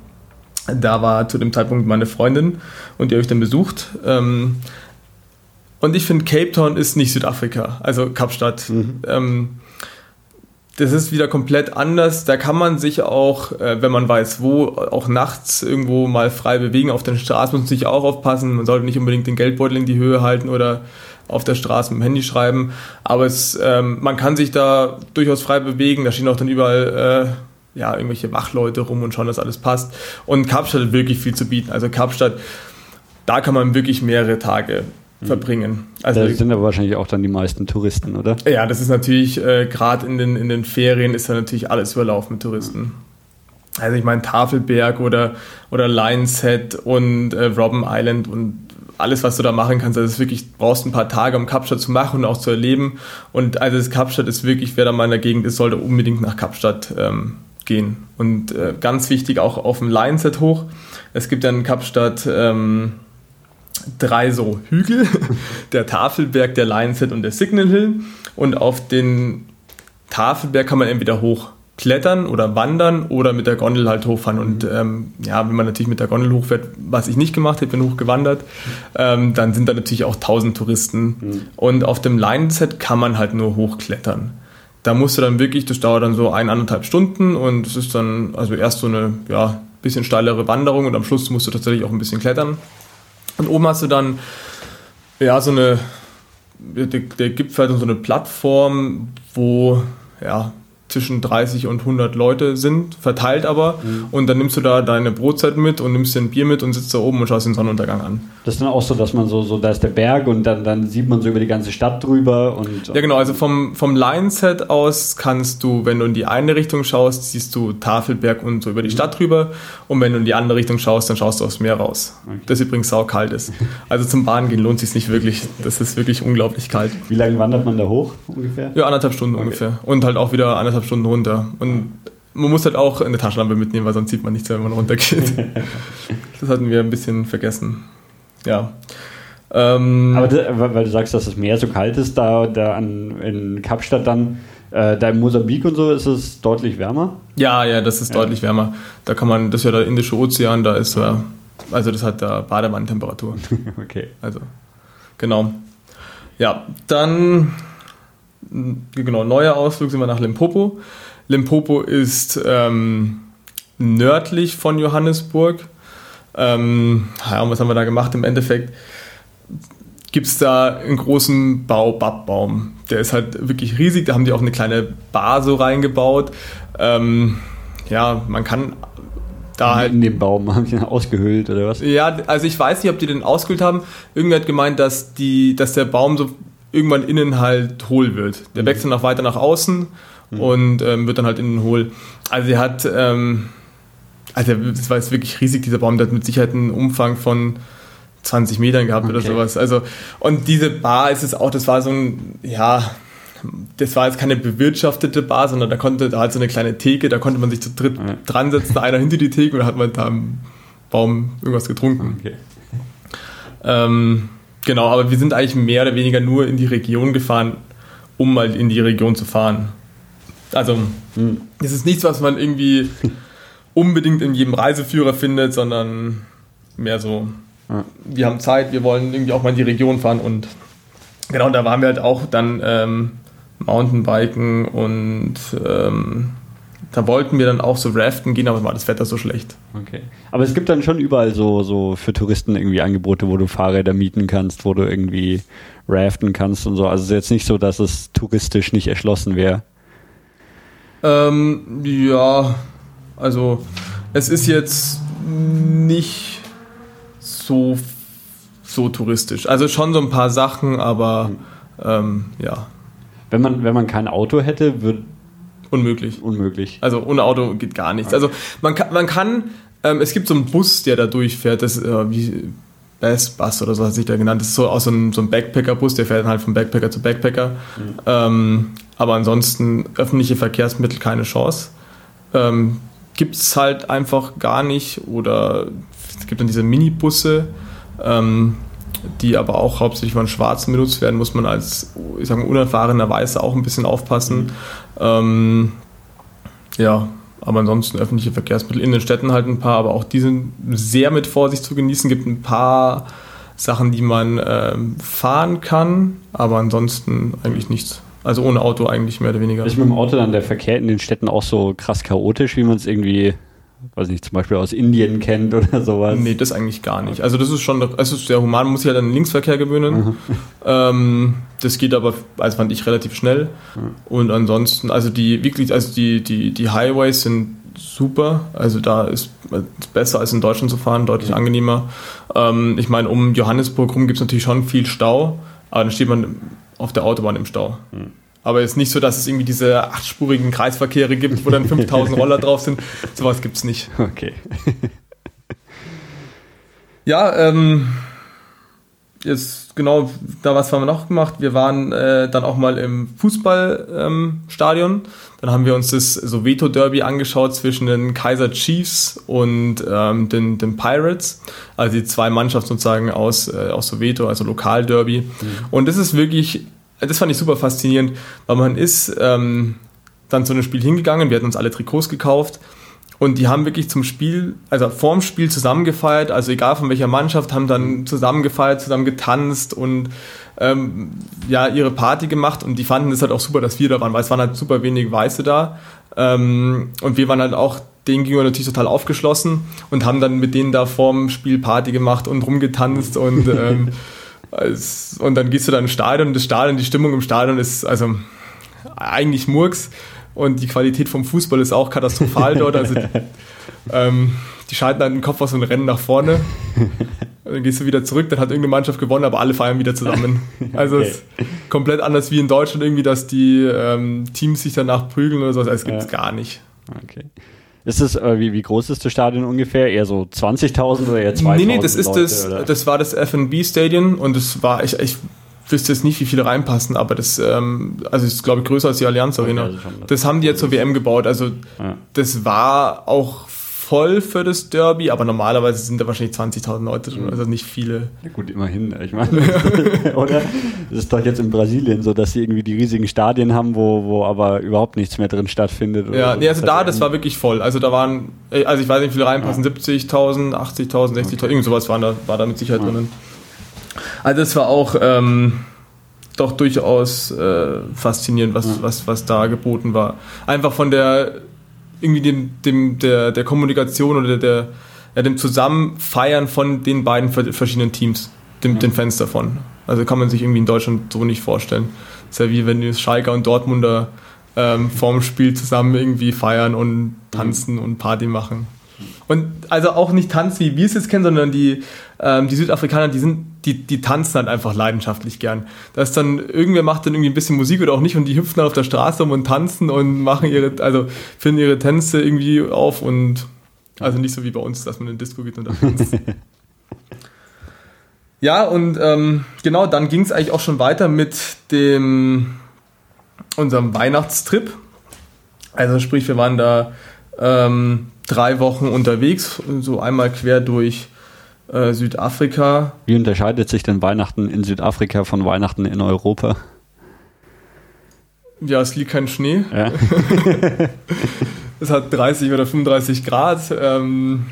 da war zu dem Zeitpunkt meine Freundin und die habe ich dann besucht. Ähm, und ich finde, Cape Town ist nicht Südafrika, also Kapstadt. Mhm. Ähm, das ist wieder komplett anders. Da kann man sich auch, äh, wenn man weiß, wo, auch nachts irgendwo mal frei bewegen. Auf den Straßen muss man sich auch aufpassen. Man sollte nicht unbedingt den Geldbeutel in die Höhe halten oder auf der Straße mit dem Handy schreiben. Aber es, ähm, man kann sich da durchaus frei bewegen. Da stehen auch dann überall äh, ja, irgendwelche Wachleute rum und schauen, dass alles passt. Und Kapstadt hat wirklich viel zu bieten. Also Kapstadt, da kann man wirklich mehrere Tage mhm. verbringen. Also da sind aber wahrscheinlich auch dann die meisten Touristen, oder? Ja, das ist natürlich, äh, gerade in den, in den Ferien ist da natürlich alles überlaufen mit Touristen. Also ich meine Tafelberg oder, oder Lions Head und äh, Robben Island und alles, was du da machen kannst, also es ist wirklich, brauchst ein paar Tage, um Kapstadt zu machen und auch zu erleben. Und also das Kapstadt ist wirklich, wer da mal in der Gegend ist, sollte unbedingt nach Kapstadt ähm, gehen. Und äh, ganz wichtig auch auf dem Line-Set hoch. Es gibt ja in Kapstadt ähm, drei so Hügel, der Tafelberg, der Line-Set und der Signal Hill. Und auf den Tafelberg kann man entweder hochklettern oder wandern oder mit der Gondel halt hochfahren. Und ähm, ja, wenn man natürlich mit der Gondel hochfährt, was ich nicht gemacht habe, bin hochgewandert, ähm, dann sind da natürlich auch tausend Touristen. Mhm. Und auf dem Line-Set kann man halt nur hochklettern da musst du dann wirklich, das dauert dann so eineinhalb Stunden und es ist dann also erst so eine ja, bisschen steilere Wanderung und am Schluss musst du tatsächlich auch ein bisschen klettern. Und oben hast du dann ja so eine, der, der Gipfel hat so eine Plattform, wo ja zwischen 30 und 100 Leute sind, verteilt aber. Mhm. Und dann nimmst du da deine Brotzeit mit und nimmst dir ein Bier mit und sitzt da oben und schaust den Sonnenuntergang an. Das ist dann auch so, dass man so, so da ist der Berg und dann, dann sieht man so über die ganze Stadt drüber. Und, ja, genau. Also vom, vom Line-Set aus kannst du, wenn du in die eine Richtung schaust, siehst du Tafelberg und so über die mhm. Stadt drüber. Und wenn du in die andere Richtung schaust, dann schaust du aufs Meer raus. Okay. Das übrigens saukalt ist. Also zum Bahn gehen lohnt sich nicht wirklich. Das ist wirklich unglaublich kalt. Wie lange wandert man da hoch ungefähr? Ja, anderthalb Stunden okay. ungefähr. Und halt auch wieder anderthalb Stunden runter. Und man muss halt auch eine Taschenlampe mitnehmen, weil sonst sieht man nichts, wenn man runtergeht. das hatten wir ein bisschen vergessen. Ja. Ähm, Aber das, weil du sagst, dass das Meer so kalt ist, da, da an, in Kapstadt dann, äh, da in Mosambik und so ist es deutlich wärmer? Ja, ja, das ist ja. deutlich wärmer. Da kann man, das ist ja der Indische Ozean, da ist ja. also das hat da Badewannentemperatur. okay. Also, genau. Ja, dann genau, neuer Ausflug sind wir nach Limpopo. Limpopo ist ähm, nördlich von Johannesburg. Ähm, ja, was haben wir da gemacht? Im Endeffekt gibt es da einen großen Baobab-Baum. Der ist halt wirklich riesig. Da haben die auch eine kleine Bar so reingebaut. Ähm, ja, man kann da halt. In dem Baum haben die ausgehöhlt oder was? Ja, also ich weiß nicht, ob die den ausgehöhlt haben. Irgendwer hat gemeint, dass, die, dass der Baum so irgendwann innen halt hohl wird. Der wächst dann auch weiter nach außen mhm. und ähm, wird dann halt in den Hohl. Also er hat, ähm, also das war jetzt wirklich riesig, dieser Baum, der hat mit Sicherheit einen Umfang von 20 Metern gehabt okay. oder sowas. Also, und diese Bar ist es auch, das war so ein, ja, das war jetzt keine bewirtschaftete Bar, sondern da konnte, da halt so eine kleine Theke, da konnte man sich zu dritt ja. dran setzen, einer hinter die Theke und hat man da am Baum irgendwas getrunken. Okay. Ähm, genau, aber wir sind eigentlich mehr oder weniger nur in die Region gefahren, um mal in die Region zu fahren. Also, hm. es ist nichts, was man irgendwie unbedingt in jedem Reiseführer findet, sondern mehr so, ja. wir haben Zeit, wir wollen irgendwie auch mal in die Region fahren und genau, da waren wir halt auch dann ähm, Mountainbiken und ähm, da wollten wir dann auch so raften gehen, aber war das Wetter so schlecht. Okay. Aber es gibt dann schon überall so, so für Touristen irgendwie Angebote, wo du Fahrräder mieten kannst, wo du irgendwie raften kannst und so. Also es ist jetzt nicht so, dass es touristisch nicht erschlossen wäre. Ähm, ja, also es ist jetzt nicht so, so touristisch. Also schon so ein paar Sachen, aber ähm, ja. Wenn man, wenn man kein Auto hätte, würde. Unmöglich. Unmöglich. Also ohne Auto geht gar nichts. Also man kann, man kann ähm, es gibt so einen Bus, der da durchfährt, das äh, wie Best Bus oder so hat sich da genannt. Das ist so auch so ein, so Backpacker-Bus, der fährt dann halt von Backpacker zu Backpacker. Mhm. Ähm, aber ansonsten öffentliche Verkehrsmittel keine Chance. Ähm, gibt es halt einfach gar nicht. Oder es gibt dann diese Minibusse. Ähm, die aber auch hauptsächlich von Schwarzen benutzt werden, muss man als ich sag mal, unerfahrener Weißer auch ein bisschen aufpassen. Ähm, ja, aber ansonsten öffentliche Verkehrsmittel in den Städten halt ein paar, aber auch die sind sehr mit Vorsicht zu genießen. Gibt ein paar Sachen, die man ähm, fahren kann, aber ansonsten eigentlich nichts. Also ohne Auto eigentlich mehr oder weniger. Ist mit dem Auto dann der Verkehr in den Städten auch so krass chaotisch, wie man es irgendwie weiß nicht, zum Beispiel aus Indien kennt oder sowas? Nee, das eigentlich gar nicht. Also das ist schon, es ist sehr human, man muss sich halt an den Linksverkehr gewöhnen. Ähm, das geht aber, also fand ich, relativ schnell. Mhm. Und ansonsten, also die wirklich, also die, die, die Highways sind super. Also da ist es besser als in Deutschland zu fahren, deutlich mhm. angenehmer. Ähm, ich meine, um Johannesburg rum gibt es natürlich schon viel Stau, aber dann steht man auf der Autobahn im Stau. Mhm. Aber es ist nicht so, dass es irgendwie diese achtspurigen Kreisverkehre gibt, wo dann 5000 Roller drauf sind. Sowas gibt es nicht. Okay. ja, ähm, jetzt genau, da was haben wir noch gemacht. Wir waren äh, dann auch mal im Fußballstadion. Ähm, dann haben wir uns das Soweto Derby angeschaut zwischen den Kaiser Chiefs und ähm, den, den Pirates. Also die zwei Mannschaften sozusagen aus, äh, aus Soweto, also Lokalderby. Mhm. Und das ist wirklich das fand ich super faszinierend, weil man ist ähm, dann zu einem Spiel hingegangen, wir hatten uns alle Trikots gekauft und die haben wirklich zum Spiel, also vorm Spiel zusammen gefeiert, also egal von welcher Mannschaft, haben dann zusammen gefeiert, zusammen getanzt und ähm, ja, ihre Party gemacht und die fanden es halt auch super, dass wir da waren, weil es waren halt super wenig Weiße da ähm, und wir waren halt auch denen gegenüber natürlich total aufgeschlossen und haben dann mit denen da vorm Spiel Party gemacht und rumgetanzt und ähm, Und dann gehst du dann ins Stadion und das Stadion, die Stimmung im Stadion ist also eigentlich Murks und die Qualität vom Fußball ist auch katastrophal dort. Also ähm, die schalten dann den Kopf aus und rennen nach vorne. Dann gehst du wieder zurück, dann hat irgendeine Mannschaft gewonnen, aber alle feiern wieder zusammen. Also okay. es ist komplett anders wie in Deutschland irgendwie, dass die ähm, Teams sich danach prügeln oder sowas. Das gibt es ja. gar nicht. Okay. Ist es, äh, wie, wie groß ist das Stadion ungefähr? Eher so 20.000 oder eher 2.000? Nee, nee, das ist Leute, das, oder? das war das FB Stadion und das war, ich, ich wüsste jetzt nicht, wie viele reinpassen, aber das, ähm, also ist, glaube ich, größer als die Allianz Arena. Okay, also das haben die jetzt zur WM gebaut. Also ja. das war auch voll für das Derby, aber normalerweise sind da wahrscheinlich 20.000 Leute drin, mhm. also nicht viele. Ja gut, immerhin. Ich meine, oder? Es ist doch jetzt in Brasilien so, dass sie irgendwie die riesigen Stadien haben, wo, wo aber überhaupt nichts mehr drin stattfindet. Ja, nee, also da, das war wirklich voll. Also da waren, äh, also ich weiß nicht, wie viele reinpassen, ja. 70.000, 80.000, 60.000, okay. irgend sowas waren da, war da mit Sicherheit ja. drinnen. Also es war auch ähm, doch durchaus äh, faszinierend, was, ja. was, was da geboten war. Einfach von der irgendwie dem, dem, der, der Kommunikation oder der, ja, dem Zusammenfeiern von den beiden verschiedenen Teams, dem, mhm. den Fans davon. Also kann man sich irgendwie in Deutschland so nicht vorstellen. Das ist ja wie wenn die Schalker und Dortmunder ähm, vorm Spiel zusammen irgendwie feiern und tanzen mhm. und Party machen. Und also auch nicht tanzen, wie wir es jetzt kennen, sondern die, ähm, die Südafrikaner, die sind, die, die tanzen halt einfach leidenschaftlich gern. Dass dann irgendwer macht dann irgendwie ein bisschen Musik oder auch nicht und die hüpfen dann auf der Straße um und tanzen und machen ihre, also finden ihre Tänze irgendwie auf und also nicht so wie bei uns, dass man in den Disco geht und da tanzt. ja, und ähm, genau, dann ging es eigentlich auch schon weiter mit dem unserem Weihnachtstrip. Also sprich, wir waren da ähm, drei Wochen unterwegs, so einmal quer durch äh, Südafrika. Wie unterscheidet sich denn Weihnachten in Südafrika von Weihnachten in Europa? Ja, es liegt kein Schnee. Ja. es hat 30 oder 35 Grad. Ähm,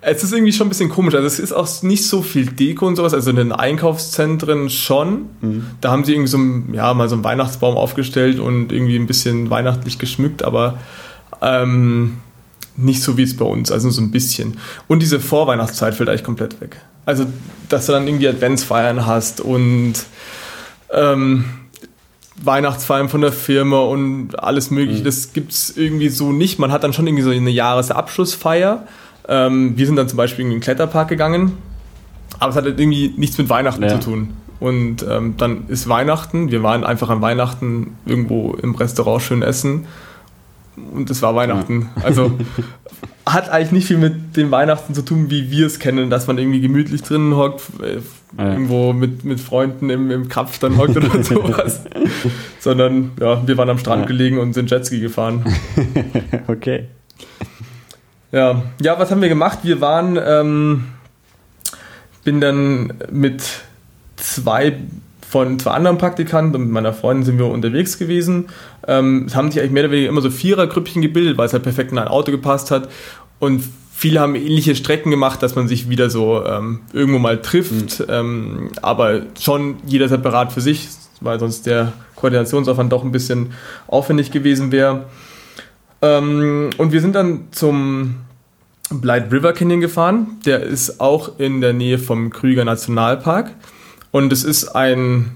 es ist irgendwie schon ein bisschen komisch. Also es ist auch nicht so viel Deko und sowas. Also in den Einkaufszentren schon. Mhm. Da haben sie irgendwie so ein, ja, mal so einen Weihnachtsbaum aufgestellt und irgendwie ein bisschen weihnachtlich geschmückt, aber ähm, nicht so wie es bei uns, also so ein bisschen. Und diese Vorweihnachtszeit fällt eigentlich komplett weg. Also, dass du dann irgendwie Adventsfeiern hast und ähm, Weihnachtsfeiern von der Firma und alles mögliche, mhm. das gibt es irgendwie so nicht. Man hat dann schon irgendwie so eine Jahresabschlussfeier. Ähm, wir sind dann zum Beispiel in den Kletterpark gegangen, aber es hat halt irgendwie nichts mit Weihnachten ja. zu tun. Und ähm, dann ist Weihnachten, wir waren einfach an Weihnachten irgendwo im Restaurant schön essen und es war Weihnachten. Also hat eigentlich nicht viel mit dem Weihnachten zu tun, wie wir es kennen, dass man irgendwie gemütlich drinnen hockt, äh, ja. irgendwo mit, mit Freunden im, im Krapf dann hockt oder sowas. Sondern ja, wir waren am Strand ja. gelegen und sind Jetski gefahren. okay. Ja. ja, was haben wir gemacht? Wir waren, ähm, bin dann mit zwei von zwei anderen Praktikanten und mit meiner Freundin sind wir unterwegs gewesen. Ähm, es haben sich eigentlich mehr oder weniger immer so Vierergrüppchen gebildet, weil es halt perfekt in ein Auto gepasst hat. Und viele haben ähnliche Strecken gemacht, dass man sich wieder so ähm, irgendwo mal trifft, mhm. ähm, aber schon jeder separat für sich, weil sonst der Koordinationsaufwand doch ein bisschen aufwendig gewesen wäre. Ähm, und wir sind dann zum Blight River Canyon gefahren. Der ist auch in der Nähe vom Krüger Nationalpark. Und es ist ein,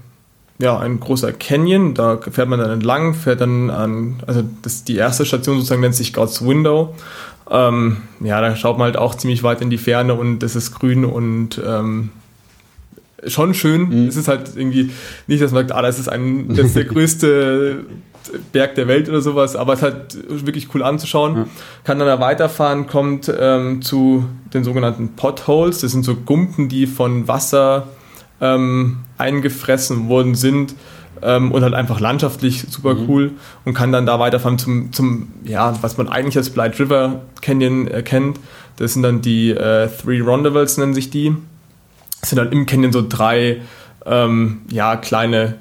ja, ein großer Canyon, da fährt man dann entlang, fährt dann an, also das, die erste Station sozusagen nennt sich God's Window. Ähm, ja, da schaut man halt auch ziemlich weit in die Ferne und es ist grün und ähm, schon schön. Mhm. Es ist halt irgendwie nicht, dass man sagt, ah, das ist, ein, das ist der größte Berg der Welt oder sowas, aber es ist halt wirklich cool anzuschauen. Ja. Kann dann da weiterfahren, kommt ähm, zu den sogenannten Potholes. Das sind so Gumpen, die von Wasser ähm, eingefressen worden sind ähm, und halt einfach landschaftlich super mhm. cool und kann dann da weiterfahren zum, zum, ja, was man eigentlich als Blight River Canyon erkennt. Das sind dann die äh, Three Rondavels, nennen sich die. Das sind dann im Canyon so drei, ähm, ja, kleine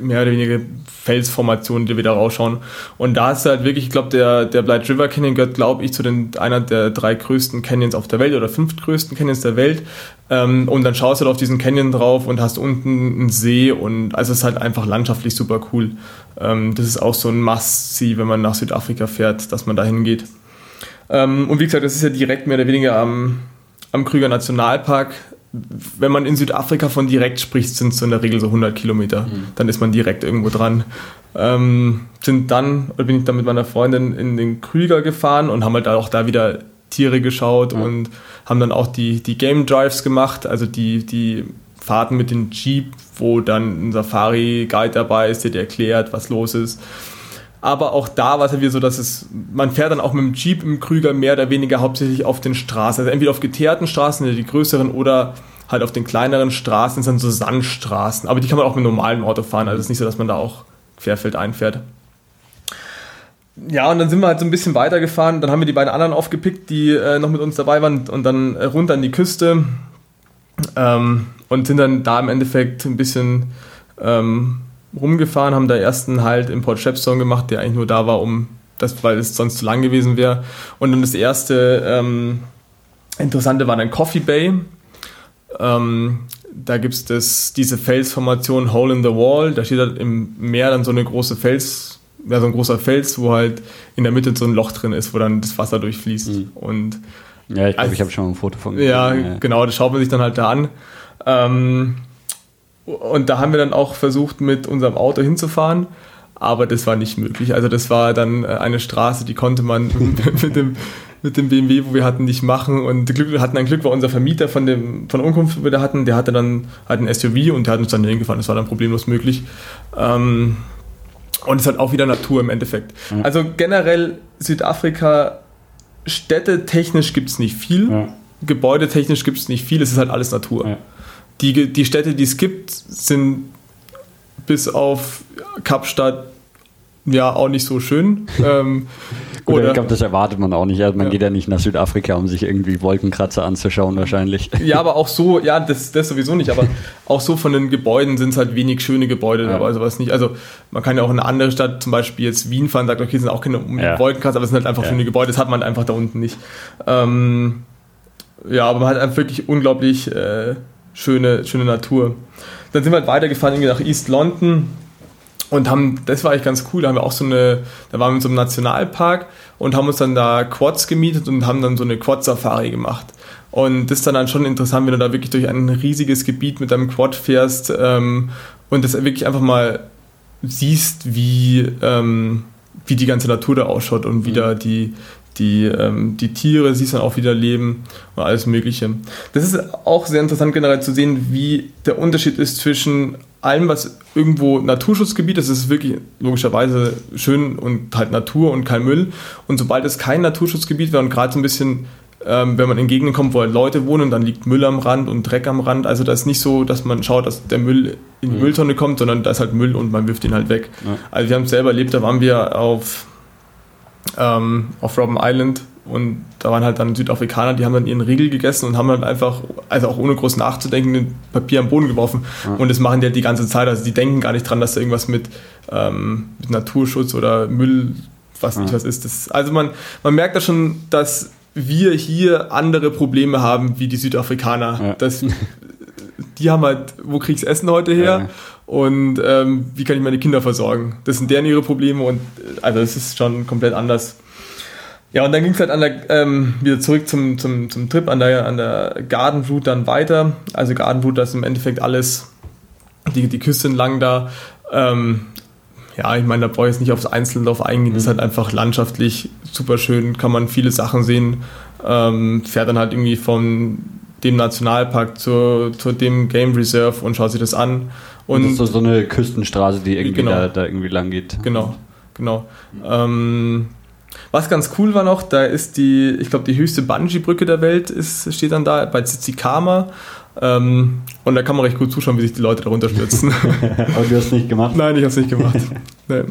mehr oder weniger Felsformationen, die wieder rausschauen. Und da ist halt wirklich, ich glaube, der, der Blight River Canyon gehört, glaube ich, zu den einer der drei größten Canyons auf der Welt oder fünftgrößten Canyons der Welt. Ähm, und dann schaust du halt auf diesen Canyon drauf und hast unten einen See und also es ist halt einfach landschaftlich super cool. Ähm, das ist auch so ein Must-See, wenn man nach Südafrika fährt, dass man da hingeht. Ähm, und wie gesagt, das ist ja direkt mehr oder weniger am, am Krüger Nationalpark wenn man in Südafrika von direkt spricht, sind es in der Regel so 100 Kilometer. Mhm. Dann ist man direkt irgendwo dran. Ähm, sind dann, bin ich dann mit meiner Freundin in den Krüger gefahren und haben halt auch da wieder Tiere geschaut mhm. und haben dann auch die, die Game Drives gemacht, also die, die Fahrten mit dem Jeep, wo dann ein Safari-Guide dabei ist, der dir erklärt, was los ist. Aber auch da war es ja wieder so, dass es, man fährt dann auch mit dem Jeep im Krüger mehr oder weniger hauptsächlich auf den Straßen. Also entweder auf geteerten Straßen, die größeren, oder halt auf den kleineren Straßen, sind so Sandstraßen. Aber die kann man auch mit normalem Auto fahren. Also es ist nicht so, dass man da auch querfeld einfährt. Ja, und dann sind wir halt so ein bisschen weitergefahren. Dann haben wir die beiden anderen aufgepickt, die äh, noch mit uns dabei waren, und dann runter an die Küste. Ähm, und sind dann da im Endeffekt ein bisschen ähm, rumgefahren, haben da ersten Halt im Port Shepstone gemacht, der eigentlich nur da war, um das, weil es sonst zu lang gewesen wäre. Und dann das erste ähm, Interessante war dann Coffee Bay. Ähm, da gibt es diese Felsformation Hole in the Wall. Da steht halt im Meer dann so eine große Fels, ja, so ein großer Fels, wo halt in der Mitte so ein Loch drin ist, wo dann das Wasser durchfließt. Mhm. Und ja, ich glaube, also, ich habe schon ein Foto von gesehen. Ja, ja, genau, das schaut man sich dann halt da an. Ähm, und da haben wir dann auch versucht, mit unserem Auto hinzufahren, aber das war nicht möglich. Also das war dann äh, eine Straße, die konnte man mit dem mit dem BMW, wo wir hatten, nicht machen. Und Glück, hatten ein Glück, war unser Vermieter von dem von der Unkunft, wo wir da hatten, der hatte dann halt ein SUV und der hat uns dann hingefahren. Das war dann problemlos möglich. Ähm, und es hat auch wieder Natur im Endeffekt. Also generell Südafrika, städtetechnisch gibt es nicht viel. Ja. Gebäudetechnisch gibt es nicht viel. Es ist halt alles Natur. Ja. Die, die Städte, die es gibt, sind bis auf Kapstadt ja auch nicht so schön. ähm, Gut, oder, ich glaube, das erwartet man auch nicht. Also man ja. geht ja nicht nach Südafrika, um sich irgendwie Wolkenkratzer anzuschauen, wahrscheinlich. Ja, aber auch so, ja, das, das sowieso nicht, aber auch so von den Gebäuden sind es halt wenig schöne Gebäude ja. dabei, sowas nicht. Also man kann ja auch in eine andere Stadt, zum Beispiel jetzt Wien fahren, sagt, okay, sind auch keine ja. Wolkenkratzer, aber es sind halt einfach schöne Gebäude, das hat man einfach da unten nicht. Ähm, ja, aber man hat einfach wirklich unglaublich äh, schöne, schöne Natur. Dann sind wir halt weitergefahren nach East London und haben, das war eigentlich ganz cool, da haben wir auch so eine, da waren wir in so einem Nationalpark und haben uns dann da Quads gemietet und haben dann so eine Quad-Safari gemacht. Und das ist dann, dann schon interessant, wenn du da wirklich durch ein riesiges Gebiet mit deinem Quad fährst ähm, und das wirklich einfach mal siehst, wie, ähm, wie die ganze Natur da ausschaut und wie mhm. da die, die, ähm, die Tiere siehst dann auch wieder leben und alles Mögliche. Das ist auch sehr interessant generell zu sehen, wie der Unterschied ist zwischen allem, was irgendwo Naturschutzgebiet ist, ist wirklich logischerweise schön und halt Natur und kein Müll. Und sobald es kein Naturschutzgebiet wäre und gerade so ein bisschen, ähm, wenn man in Gegenden kommt, wo halt Leute wohnen, dann liegt Müll am Rand und Dreck am Rand. Also da ist nicht so, dass man schaut, dass der Müll in die mhm. Mülltonne kommt, sondern da ist halt Müll und man wirft ihn halt weg. Ja. Also wir haben es selber erlebt, da waren wir auf, ähm, auf Robben Island und da waren halt dann Südafrikaner, die haben dann ihren Riegel gegessen und haben dann einfach, also auch ohne groß nachzudenken, ein Papier am Boden geworfen. Ja. Und das machen die halt die ganze Zeit. Also die denken gar nicht dran, dass da irgendwas mit, ähm, mit Naturschutz oder Müll, was ja. nicht was ist. Das, also man, man merkt da schon, dass wir hier andere Probleme haben wie die Südafrikaner. Ja. Das, die haben halt, wo kriegst Essen heute her? Und ähm, wie kann ich meine Kinder versorgen? Das sind deren ihre Probleme und also es ist schon komplett anders. Ja, und dann ging es halt an der, ähm, wieder zurück zum, zum, zum Trip an der, an der Garden Route dann weiter. Also Garden Route, das ist im Endeffekt alles, die, die Küste entlang da. Ähm, ja, ich meine, da brauche ich jetzt nicht aufs Einzelne drauf eingehen. Mhm. Das ist halt einfach landschaftlich super schön, kann man viele Sachen sehen. Ähm, fährt dann halt irgendwie von dem Nationalpark zur, zu dem Game Reserve und schaut sich das an. Und, und das ist so, eine Küstenstraße, die irgendwie genau, da, da irgendwie lang geht. Genau, genau. Ähm, was ganz cool war noch, da ist die, ich glaube, die höchste Bungee-Brücke der Welt ist, steht dann da bei Tsitsikama. Ähm, und da kann man recht gut zuschauen, wie sich die Leute darunter stürzen. Aber du hast es nicht gemacht? Nein, ich habe es nicht gemacht. nee.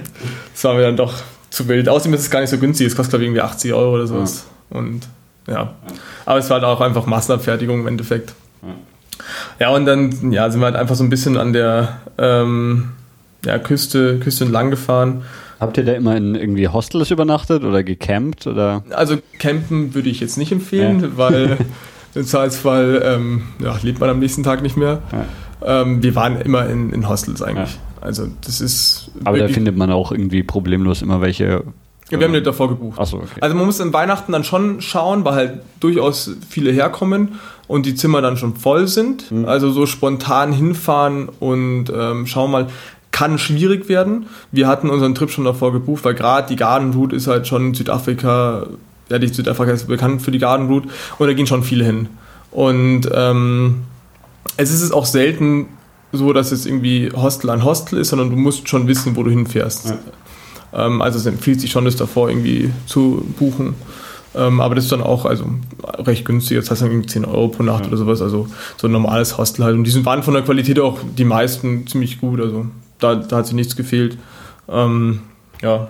Das war mir dann doch zu wild. Außerdem ist es gar nicht so günstig. Es kostet, glaube ich, irgendwie 80 Euro oder sowas. Ja. Und ja. Aber es war halt auch einfach Massenabfertigung im Endeffekt. Ja. und dann ja, sind wir halt einfach so ein bisschen an der ähm, ja, Küste, Küste entlang gefahren. Habt ihr da immer in irgendwie Hostels übernachtet oder gecampt? Oder? Also campen würde ich jetzt nicht empfehlen, ja. weil im Zweifelsfall ähm, ja, lebt man am nächsten Tag nicht mehr. Ja. Ähm, wir waren immer in, in Hostels eigentlich. Also das ist. Aber da findet man auch irgendwie problemlos immer welche. Ja, wir haben nicht davor gebucht. So, okay. Also man muss an Weihnachten dann schon schauen, weil halt durchaus viele herkommen und die Zimmer dann schon voll sind. Mhm. Also so spontan hinfahren und ähm, schauen mal kann schwierig werden. Wir hatten unseren Trip schon davor gebucht, weil gerade die Garden Route ist halt schon in Südafrika, ja, die Südafrika ist bekannt für die Garden Route und da gehen schon viele hin. Und ähm, es ist auch selten so, dass es irgendwie Hostel an Hostel ist, sondern du musst schon wissen, wo du hinfährst. Ja. Ähm, also es empfiehlt sich schon, das davor irgendwie zu buchen. Ähm, aber das ist dann auch also recht günstig. Jetzt hast du irgendwie 10 Euro pro Nacht ja. oder sowas. Also so ein normales Hostel halt. Und die waren von der Qualität auch die meisten ziemlich gut. Also da, da hat sich nichts gefehlt. Ähm, ja,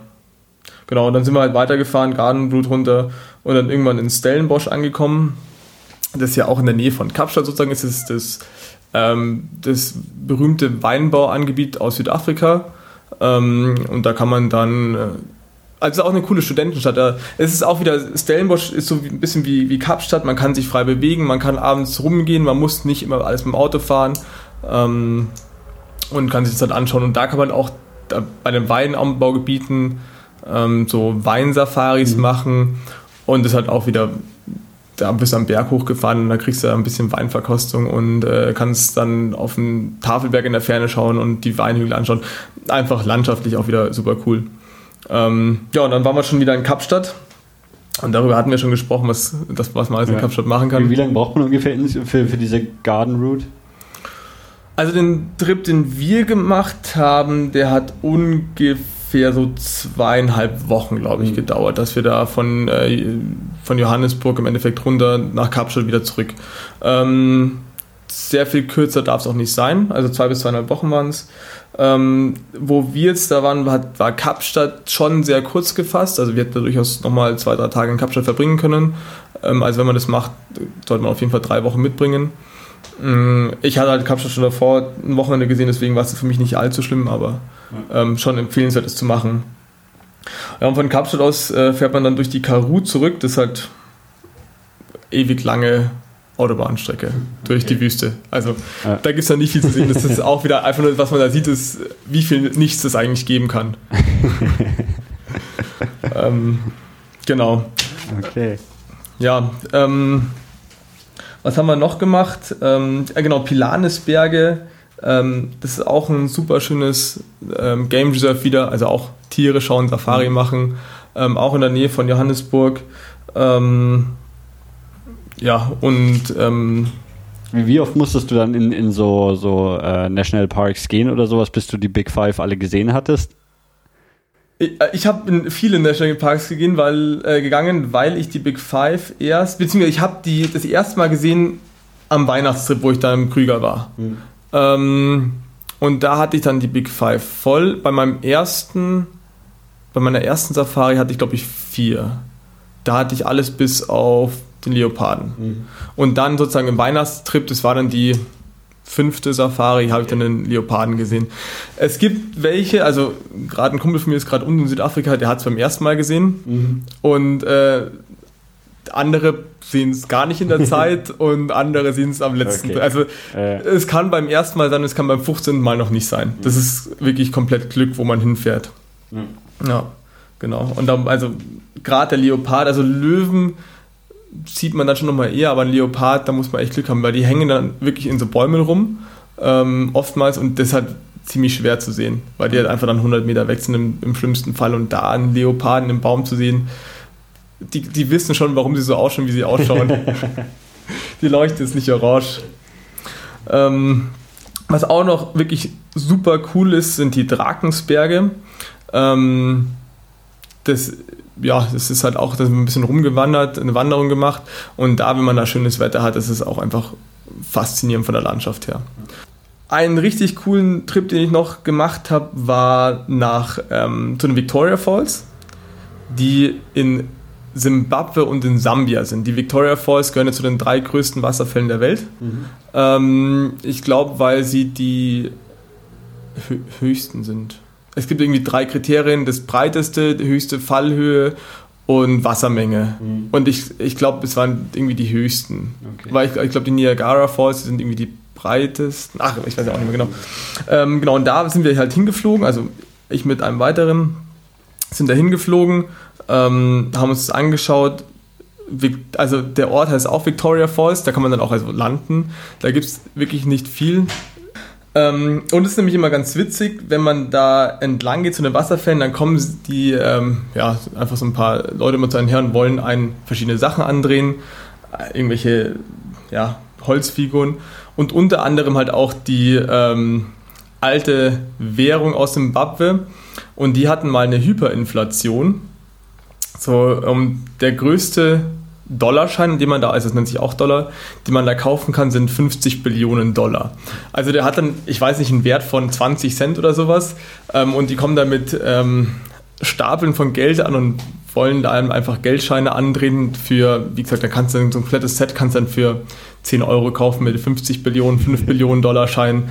genau. Und dann sind wir halt weitergefahren, Gardenblut runter und dann irgendwann in Stellenbosch angekommen. Das ist ja auch in der Nähe von Kapstadt sozusagen. Es ist das, ähm, das berühmte Weinbauangebiet aus Südafrika. Ähm, und da kann man dann äh, also auch eine coole Studentenstadt. Es ist auch wieder, Stellenbosch ist so ein bisschen wie, wie Kapstadt, man kann sich frei bewegen, man kann abends rumgehen, man muss nicht immer alles mit dem Auto fahren. Ähm, und kann sich das halt anschauen. Und da kann man auch bei den Weinanbaugebieten ähm, so Weinsafaris mhm. machen und das halt auch wieder, da bist du am Berg hochgefahren und da kriegst du ein bisschen Weinverkostung und äh, kannst dann auf den Tafelberg in der Ferne schauen und die Weinhügel anschauen. Einfach landschaftlich auch wieder super cool. Ähm, ja, und dann waren wir schon wieder in Kapstadt Und darüber hatten wir schon gesprochen, was, das, was man alles in Kapstadt machen kann. Wie, wie lange braucht man ungefähr für, für diese Garden Route? Also den Trip, den wir gemacht haben, der hat ungefähr so zweieinhalb Wochen, glaube ich, mhm. gedauert, dass wir da von, äh, von Johannesburg im Endeffekt runter nach Kapstadt wieder zurück. Ähm, sehr viel kürzer darf es auch nicht sein, also zwei bis zweieinhalb Wochen waren es. Ähm, wo wir jetzt da waren, hat, war Kapstadt schon sehr kurz gefasst. Also wir hätten da durchaus nochmal zwei, drei Tage in Kapstadt verbringen können. Ähm, also wenn man das macht, sollte man auf jeden Fall drei Wochen mitbringen. Ähm, ich hatte halt Kapstadt schon davor ein Wochenende gesehen, deswegen war es für mich nicht allzu schlimm, aber ähm, schon empfehlenswert, es zu machen. Ja, und von Kapstadt aus äh, fährt man dann durch die Karoo zurück. Das ist halt ewig lange Autobahnstrecke durch okay. die Wüste. Also ja. da gibt es ja nicht viel zu sehen. Das ist auch wieder einfach nur, was man da sieht, ist, wie viel Nichts es eigentlich geben kann. ähm, genau. Okay. Ja, ähm, was haben wir noch gemacht? Ähm, ja, genau, Pilanesberge. Ähm, das ist auch ein super schönes ähm, Game Reserve wieder. Also auch Tiere schauen, Safari mhm. machen. Ähm, auch in der Nähe von Johannesburg. Ähm, ja, und ähm, wie oft musstest du dann in, in so, so äh, National Parks gehen oder sowas, bis du die Big Five alle gesehen hattest? Ich, äh, ich habe in viele National Parks gegangen, weil, äh, gegangen, weil ich die Big Five erst, beziehungsweise ich habe die das erste Mal gesehen am Weihnachtstrip, wo ich da im Krüger war. Mhm. Ähm, und da hatte ich dann die Big Five voll. Bei meinem ersten, bei meiner ersten Safari hatte ich glaube ich vier. Da hatte ich alles bis auf den Leoparden. Mhm. Und dann sozusagen im Weihnachtstrip, das war dann die fünfte Safari, habe ich dann den Leoparden gesehen. Es gibt welche, also gerade ein Kumpel von mir ist gerade unten in Südafrika, der hat es beim ersten Mal gesehen. Mhm. Und äh, andere sehen es gar nicht in der Zeit und andere sehen es am letzten. Okay. Also äh. es kann beim ersten Mal sein, es kann beim 15. Mal noch nicht sein. Das mhm. ist wirklich komplett Glück, wo man hinfährt. Mhm. Ja, genau. Und dann, also gerade der Leopard, also Löwen sieht man dann schon nochmal eher, aber ein Leopard, da muss man echt Glück haben, weil die hängen dann wirklich in so Bäumen rum, ähm, oftmals, und das hat ziemlich schwer zu sehen, weil die halt einfach dann 100 Meter weg sind im, im schlimmsten Fall und da einen Leoparden im Baum zu sehen, die, die wissen schon, warum sie so ausschauen, wie sie ausschauen. die Leuchte ist nicht orange. Ähm, was auch noch wirklich super cool ist, sind die Drakensberge. Ähm, das ja, das ist halt auch, da ein bisschen rumgewandert, eine Wanderung gemacht und da, wenn man da schönes Wetter hat, ist es auch einfach faszinierend von der Landschaft her. Einen richtig coolen Trip, den ich noch gemacht habe, war nach ähm, zu den Victoria Falls, die in Simbabwe und in Sambia sind. Die Victoria Falls gehören ja zu den drei größten Wasserfällen der Welt. Mhm. Ähm, ich glaube, weil sie die höchsten sind es gibt irgendwie drei Kriterien, das breiteste, die höchste Fallhöhe und Wassermenge. Mhm. Und ich, ich glaube, es waren irgendwie die höchsten. Okay. Weil ich, ich glaube, die Niagara Falls sind irgendwie die breitesten. Ach, ich weiß ja auch nicht mehr genau. Ähm, genau, und da sind wir halt hingeflogen, also ich mit einem weiteren sind da hingeflogen, ähm, haben uns das angeschaut. Also der Ort heißt auch Victoria Falls, da kann man dann auch also landen. Da gibt es wirklich nicht viel ähm, und es ist nämlich immer ganz witzig, wenn man da entlang geht zu den Wasserfällen, dann kommen die, ähm, ja, einfach so ein paar Leute mit seinen Herren wollen einen verschiedene Sachen andrehen, äh, irgendwelche, ja, Holzfiguren und unter anderem halt auch die ähm, alte Währung aus Zimbabwe und die hatten mal eine Hyperinflation. So, um, der größte Dollarschein, den man da, also das nennt sich auch Dollar, die man da kaufen kann, sind 50 Billionen Dollar. Also der hat dann, ich weiß nicht, einen Wert von 20 Cent oder sowas ähm, und die kommen da mit ähm, Stapeln von Geld an und wollen da einfach Geldscheine andrehen für, wie gesagt, da kannst du so ein komplettes Set kannst dann für 10 Euro kaufen mit 50 Billionen, 5 Billionen Dollar Scheinen.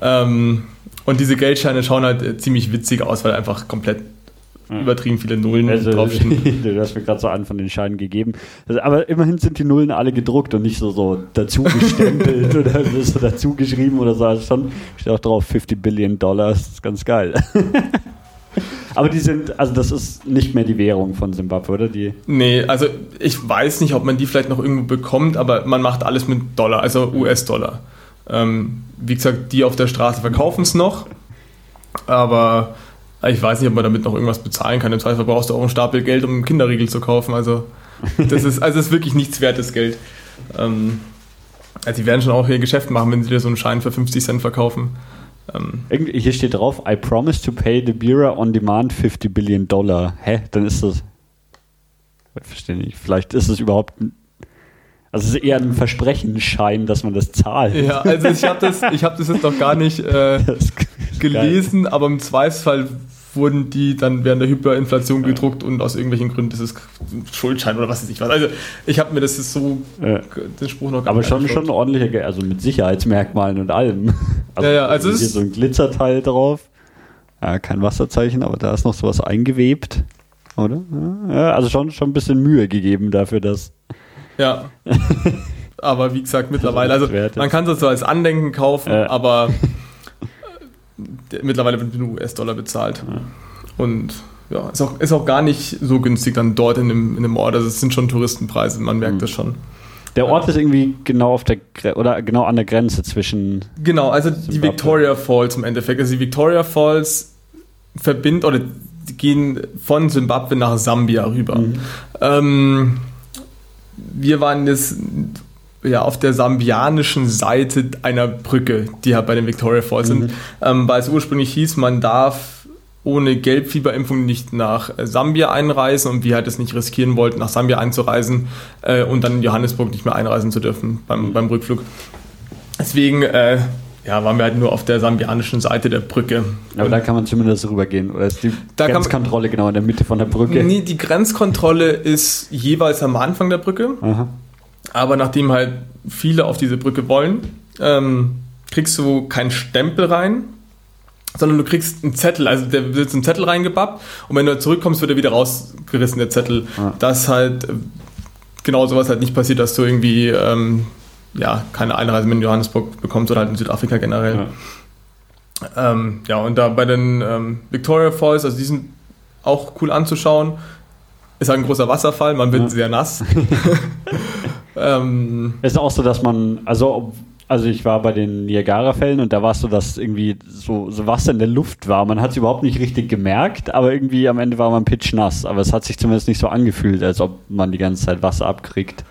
Ähm, und diese Geldscheine schauen halt äh, ziemlich witzig aus, weil einfach komplett übertrieben viele Nullen also, draufstehen. du hast mir gerade so einen von den Scheinen gegeben. Also, aber immerhin sind die Nullen alle gedruckt und nicht so, so dazu gestempelt oder so dazu geschrieben oder so. Also schon steht auch drauf 50 Billion Dollars. Das ist ganz geil. Aber die sind, also das ist nicht mehr die Währung von Simbabwe, oder? Die nee, also ich weiß nicht, ob man die vielleicht noch irgendwo bekommt, aber man macht alles mit Dollar, also US-Dollar. Ähm, wie gesagt, die auf der Straße verkaufen es noch, aber ich weiß nicht, ob man damit noch irgendwas bezahlen kann. Im Zweifel brauchst du auch einen Stapel Geld, um einen Kinderriegel zu kaufen. Also Das ist, also ist wirklich nichts wertes Geld. Ähm, also die werden schon auch ihr Geschäft machen, wenn sie dir so einen Schein für 50 Cent verkaufen. Ähm, hier steht drauf, I promise to pay the Bureau on demand 50 Billion Dollar. Hä? Dann ist das. Ich verstehe nicht. Vielleicht ist es überhaupt. Also es ist eher ein Versprechenschein, dass man das zahlt. Ja, also ich habe das, hab das jetzt noch gar nicht äh, gelesen, geil. aber im Zweifelsfall wurden die dann während der Hyperinflation gedruckt und aus irgendwelchen Gründen ist es Schuldschein oder was weiß ich was. Also ich habe mir das ist so ja. den Spruch noch gar Aber schon schon ordentliche, also mit Sicherheitsmerkmalen und allem. Also ja, ja, also hier so ein Glitzerteil drauf. Ja, kein Wasserzeichen, aber da ist noch sowas eingewebt, oder? Ja, also schon schon ein bisschen Mühe gegeben dafür, dass ja. aber wie gesagt, mittlerweile, also man kann es so als Andenken kaufen, ja. aber mittlerweile wird mit US-Dollar bezahlt. Ja. Und ja, ist auch, ist auch gar nicht so günstig dann dort in dem, in dem Ort. Also es sind schon Touristenpreise, man merkt mhm. das schon. Der Ort ist irgendwie genau auf der oder genau an der Grenze zwischen. Genau, also Zimbabwe. die Victoria Falls im Endeffekt. Also die Victoria Falls verbindet oder gehen von Zimbabwe nach Sambia rüber. Mhm. Ähm, wir waren jetzt ja, auf der sambianischen Seite einer Brücke, die halt bei den Victoria Falls mhm. sind, ähm, weil es ursprünglich hieß, man darf ohne Gelbfieberimpfung nicht nach Sambia einreisen und wir halt es nicht riskieren wollten, nach Sambia einzureisen äh, und dann in Johannesburg nicht mehr einreisen zu dürfen beim, mhm. beim Rückflug. Deswegen äh, ja, waren wir halt nur auf der sambianischen Seite der Brücke. Aber da kann man zumindest rübergehen. Oder ist die da Grenzkontrolle genau in der Mitte von der Brücke? Nee, die Grenzkontrolle ist jeweils am Anfang der Brücke. Aha. Aber nachdem halt viele auf diese Brücke wollen, ähm, kriegst du keinen Stempel rein, sondern du kriegst einen Zettel. Also der wird einen Zettel reingebappt und wenn du zurückkommst, wird er wieder rausgerissen, der Zettel. Ja. Dass halt äh, genau sowas halt nicht passiert, dass du irgendwie ähm, ja, keine Einreise mit Johannesburg bekommst oder halt in Südafrika generell. Ja, ähm, ja und da bei den ähm, Victoria Falls, also die sind auch cool anzuschauen. Ist halt ein großer Wasserfall, man wird ja. sehr nass. Ähm, es ist auch so, dass man, also, also ich war bei den Niagara-Fällen und da war es so, dass irgendwie so, so Wasser in der Luft war. Man hat es überhaupt nicht richtig gemerkt, aber irgendwie am Ende war man pitchnass. Aber es hat sich zumindest nicht so angefühlt, als ob man die ganze Zeit Wasser abkriegt.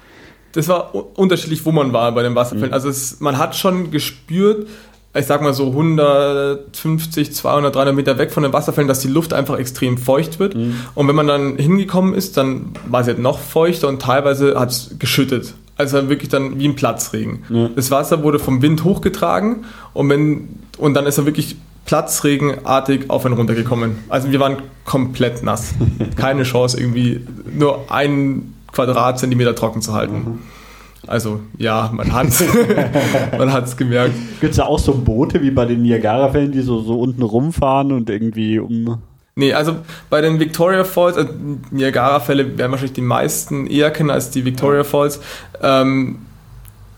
Das war unterschiedlich, wo man war bei den Wasserfällen. Mhm. Also es, man hat schon gespürt, ich sag mal so 150, 200, 300 Meter weg von den Wasserfällen, dass die Luft einfach extrem feucht wird. Mhm. Und wenn man dann hingekommen ist, dann war sie halt noch feuchter und teilweise hat es geschüttet. Also wirklich dann wie ein Platzregen. Ja. Das Wasser wurde vom Wind hochgetragen und, wenn, und dann ist er wirklich platzregenartig auf und runter gekommen. Also wir waren komplett nass. Keine Chance, irgendwie nur einen Quadratzentimeter trocken zu halten. Mhm. Also ja, man hat es man hat's gemerkt. Gibt es da auch so Boote wie bei den Niagara-Fällen, die so, so unten rumfahren und irgendwie um... Nee, also bei den Victoria Falls, also Niagara-Fälle werden wahrscheinlich die meisten eher kennen als die Victoria Falls. Ähm,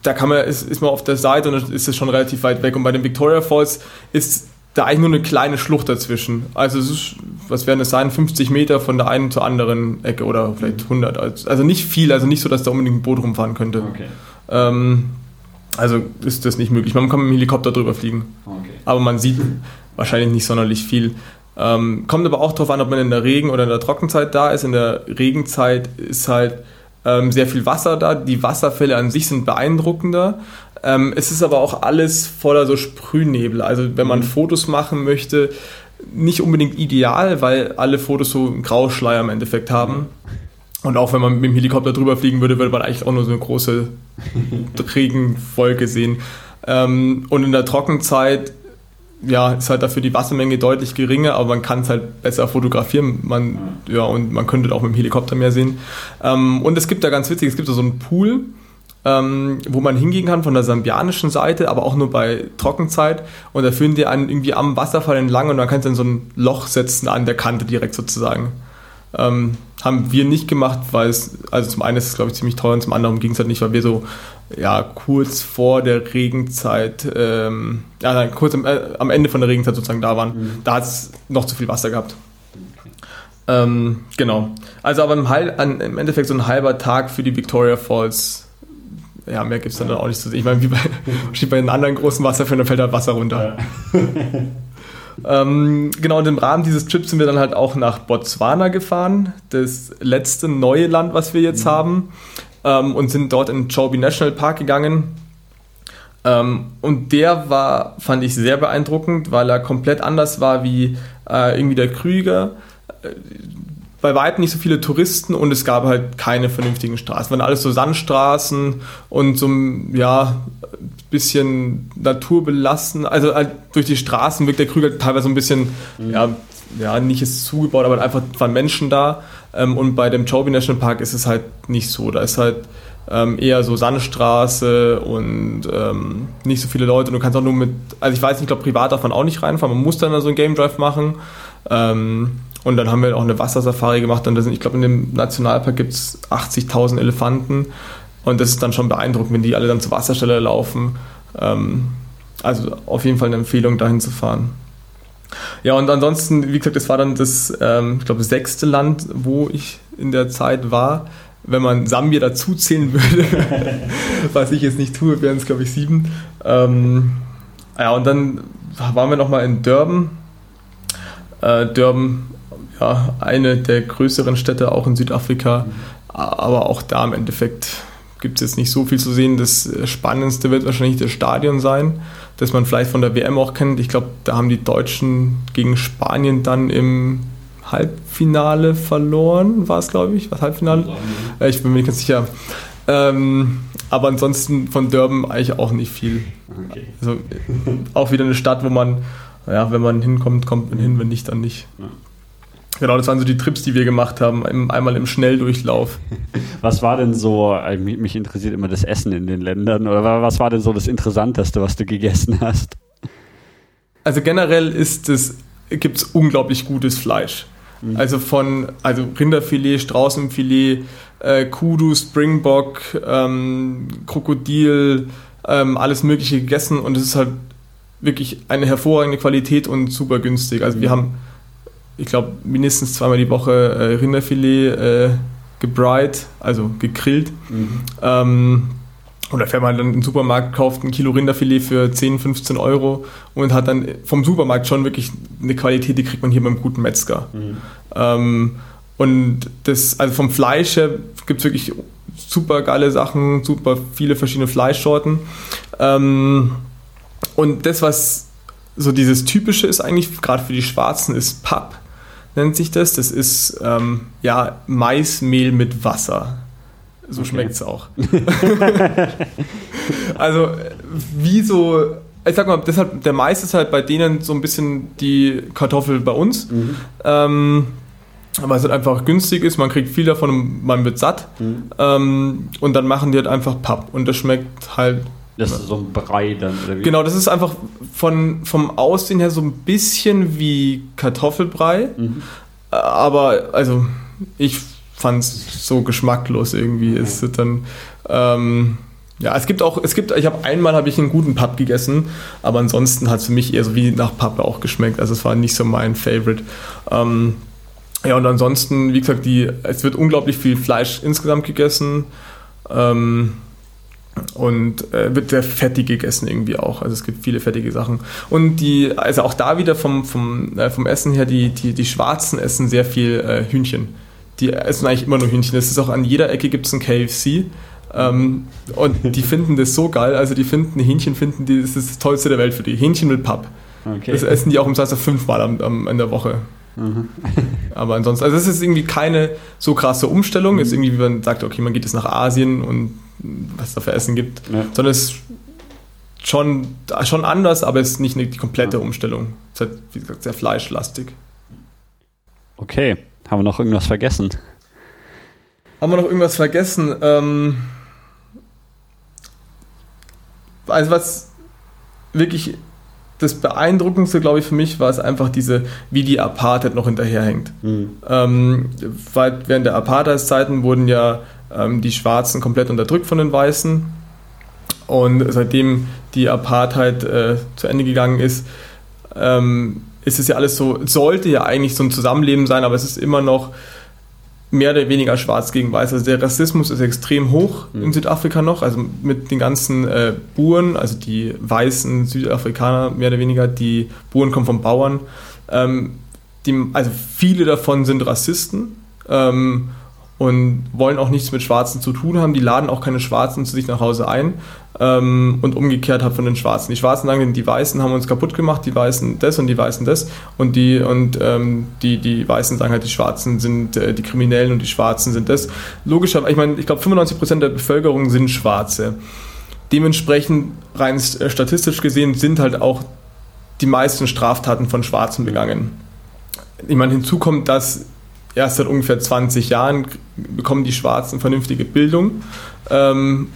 da kann man, ist, ist man auf der Seite und ist es schon relativ weit weg. Und bei den Victoria Falls ist da eigentlich nur eine kleine Schlucht dazwischen. Also es ist, was werden es sein, 50 Meter von der einen zur anderen Ecke oder vielleicht 100. Also, also nicht viel, also nicht so, dass da unbedingt ein Boot rumfahren könnte. Okay. Ähm, also ist das nicht möglich. Man kann mit dem Helikopter drüber fliegen. Okay. Aber man sieht wahrscheinlich nicht sonderlich viel. Ähm, kommt aber auch darauf an, ob man in der Regen- oder in der Trockenzeit da ist. In der Regenzeit ist halt ähm, sehr viel Wasser da. Die Wasserfälle an sich sind beeindruckender. Ähm, es ist aber auch alles voller so Sprühnebel. Also wenn man mhm. Fotos machen möchte, nicht unbedingt ideal, weil alle Fotos so einen Grauschleier im Endeffekt haben. Und auch wenn man mit dem Helikopter drüber fliegen würde, würde man eigentlich auch nur so eine große Regenwolke sehen. Ähm, und in der Trockenzeit ja, ist halt dafür die Wassermenge deutlich geringer, aber man kann es halt besser fotografieren. Man, ja, und man könnte auch mit dem Helikopter mehr sehen. Ähm, und es gibt da ganz witzig, es gibt da so einen Pool, ähm, wo man hingehen kann von der sambianischen Seite, aber auch nur bei Trockenzeit. Und da führen die einen irgendwie am Wasserfall entlang und man kann dann so ein Loch setzen an der Kante direkt sozusagen. Ähm, haben wir nicht gemacht, weil es, also zum einen ist es glaube ich ziemlich teuer und zum anderen ging es halt nicht, weil wir so ja, kurz vor der Regenzeit, ähm, ja, nein, kurz am, äh, am, Ende von der Regenzeit sozusagen da waren. Mhm. Da hat es noch zu viel Wasser gehabt. Ähm, genau. Also aber im, Heil, an, im Endeffekt so ein halber Tag für die Victoria Falls ja, mehr gibt es dann, dann auch nicht zu sehen. Ich meine, wie bei, bei den anderen großen Wasserfällen, da fällt halt Wasser runter. Ja. Ähm, genau, und im Rahmen dieses Trips sind wir dann halt auch nach Botswana gefahren, das letzte neue Land, was wir jetzt mhm. haben, ähm, und sind dort in Chobe National Park gegangen. Ähm, und der war, fand ich sehr beeindruckend, weil er komplett anders war wie äh, irgendwie der Krüger. Bei weitem nicht so viele Touristen und es gab halt keine vernünftigen Straßen. Es waren alles so Sandstraßen und so ja, bisschen naturbelassen. Also halt durch die Straßen wirkt der Krüger teilweise ein bisschen, mhm. ja, ja, nicht ist zugebaut, aber einfach waren Menschen da. Ähm, und bei dem Chobe National Park ist es halt nicht so. Da ist halt ähm, eher so Sandstraße und ähm, nicht so viele Leute. Und du kannst auch nur mit, also ich weiß nicht, ich glaube, privat darf man auch nicht reinfahren. Man muss dann so einen Game Drive machen. Ähm, und dann haben wir auch eine Wassersafari gemacht. Und sind, ich glaube, in dem Nationalpark gibt es 80.000 Elefanten. Und das ist dann schon beeindruckend, wenn die alle dann zur Wasserstelle laufen. Ähm, also auf jeden Fall eine Empfehlung, dahin zu fahren. Ja, und ansonsten, wie gesagt, das war dann das, ähm, ich glaube, sechste Land, wo ich in der Zeit war. Wenn man Sambia dazuzählen würde, was ich jetzt nicht tue, wären es, glaube ich, sieben. Ähm, ja, und dann waren wir nochmal in Durban. Äh, Durban, ja, eine der größeren Städte auch in Südafrika, aber auch da im Endeffekt gibt es jetzt nicht so viel zu sehen. Das Spannendste wird wahrscheinlich das Stadion sein, das man vielleicht von der WM auch kennt. Ich glaube, da haben die Deutschen gegen Spanien dann im Halbfinale verloren, war es, glaube ich. Was Halbfinale? Ja. Ich bin mir nicht ganz sicher. Ähm, aber ansonsten von Durban eigentlich auch nicht viel. Okay. Also auch wieder eine Stadt, wo man, ja, wenn man hinkommt, kommt man hin, wenn nicht, dann nicht. Ja. Genau, das waren so die Trips, die wir gemacht haben, einmal im Schnelldurchlauf. Was war denn so, äh, mich interessiert immer das Essen in den Ländern, oder was war denn so das Interessanteste, was du gegessen hast? Also generell ist es, gibt es unglaublich gutes Fleisch. Mhm. Also von also Rinderfilet, Straußenfilet, äh, Kudu, Springbock, ähm, Krokodil, ähm, alles Mögliche gegessen und es ist halt wirklich eine hervorragende Qualität und super günstig. Also mhm. wir haben ich glaube, mindestens zweimal die Woche äh, Rinderfilet äh, gebreit, also gegrillt. Mhm. Ähm, oder fährt man dann in den Supermarkt, kauft ein Kilo Rinderfilet für 10, 15 Euro und hat dann vom Supermarkt schon wirklich eine Qualität, die kriegt man hier beim guten Metzger. Mhm. Ähm, und das, also vom Fleisch her gibt es wirklich super geile Sachen, super viele verschiedene Fleischsorten. Ähm, und das, was so dieses Typische ist eigentlich, gerade für die Schwarzen, ist Papp nennt sich das. Das ist ähm, ja Maismehl mit Wasser. So okay. schmeckt es auch. also, wie so, ich sag mal, deshalb, der Mais ist halt bei denen so ein bisschen die Kartoffel bei uns. Mhm. Ähm, weil es halt einfach günstig ist, man kriegt viel davon und man wird satt. Mhm. Ähm, und dann machen die halt einfach Papp. Und das schmeckt halt das ist so ein Brei dann. Oder wie? Genau, das ist einfach von, vom Aussehen her so ein bisschen wie Kartoffelbrei. Mhm. Aber also ich fand es so geschmacklos irgendwie. Mhm. Es ist dann. Ähm, ja, es gibt auch, es gibt, ich habe einmal habe ich einen guten Pub gegessen, aber ansonsten hat es für mich eher so wie nach Pappe auch geschmeckt. Also es war nicht so mein Favorite. Ähm, ja, und ansonsten, wie gesagt, die, es wird unglaublich viel Fleisch insgesamt gegessen. Ähm, und äh, wird sehr fettig gegessen irgendwie auch. Also es gibt viele fettige Sachen. Und die, also auch da wieder vom, vom, äh, vom Essen her, die, die, die Schwarzen essen sehr viel äh, Hühnchen. Die essen eigentlich immer nur Hühnchen. Es ist auch an jeder Ecke gibt es ein KFC. Ähm, und die finden das so geil. Also die finden, Hähnchen finden die, das ist das Tollste der Welt für die. Hähnchen mit Papp. Okay. Das essen die auch im Salsa fünfmal am, am, in der Woche. Mhm. Aber ansonsten, also es ist irgendwie keine so krasse Umstellung. Mhm. Jetzt irgendwie, wie man sagt, okay, man geht jetzt nach Asien und was es da für Essen gibt, ja. sondern es ist schon, schon anders, aber es ist nicht eine, die komplette Umstellung. Es ist halt, wie gesagt, sehr fleischlastig. Okay, haben wir noch irgendwas vergessen? Haben wir noch irgendwas vergessen? Ähm, also was wirklich das Beeindruckendste, glaube ich, für mich war es einfach diese, wie die Apartheid noch hinterherhängt. Mhm. Ähm, weil während der Apartheidszeiten wurden ja ähm, die Schwarzen komplett unterdrückt von den Weißen. Und seitdem die Apartheid äh, zu Ende gegangen ist, ähm, ist es ja alles so, sollte ja eigentlich so ein Zusammenleben sein, aber es ist immer noch mehr oder weniger schwarz gegen weiß. Also der Rassismus ist extrem hoch mhm. in Südafrika noch, also mit den ganzen äh, Buren, also die weißen Südafrikaner mehr oder weniger, die Buren kommen von Bauern. Ähm, die, also viele davon sind Rassisten ähm, und wollen auch nichts mit Schwarzen zu tun haben. Die laden auch keine Schwarzen zu sich nach Hause ein ähm, und umgekehrt hat von den Schwarzen. Die Schwarzen sagen, die Weißen haben uns kaputt gemacht, die Weißen das und die Weißen das und die und ähm, die die Weißen sagen halt, die Schwarzen sind äh, die Kriminellen und die Schwarzen sind das. Logischerweise, ich meine, ich glaube 95 Prozent der Bevölkerung sind Schwarze. Dementsprechend rein äh, statistisch gesehen sind halt auch die meisten Straftaten von Schwarzen begangen. Ich meine, hinzu kommt, dass erst seit ungefähr 20 Jahren bekommen die Schwarzen vernünftige Bildung. Ähm,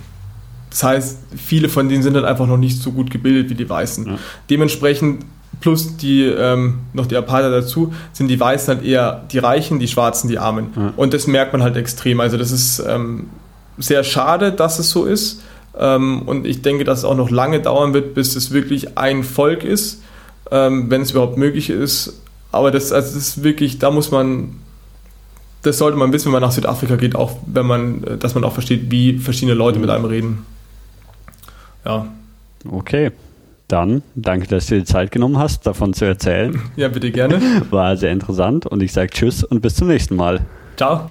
das heißt, viele von denen sind halt einfach noch nicht so gut gebildet wie die Weißen. Ja. Dementsprechend plus die ähm, noch die Apartheid dazu, sind die Weißen halt eher die Reichen, die Schwarzen die Armen. Ja. Und das merkt man halt extrem. Also das ist ähm, sehr schade, dass es so ist. Ähm, und ich denke, dass es auch noch lange dauern wird, bis es wirklich ein Volk ist, ähm, wenn es überhaupt möglich ist. Aber das, also das ist wirklich, da muss man das sollte man wissen, wenn man nach Südafrika geht, auch wenn man, äh, dass man auch versteht, wie verschiedene Leute mit einem reden. Ja. Okay. Dann danke, dass du dir die Zeit genommen hast, davon zu erzählen. Ja, bitte gerne. War sehr interessant und ich sage Tschüss und bis zum nächsten Mal. Ciao.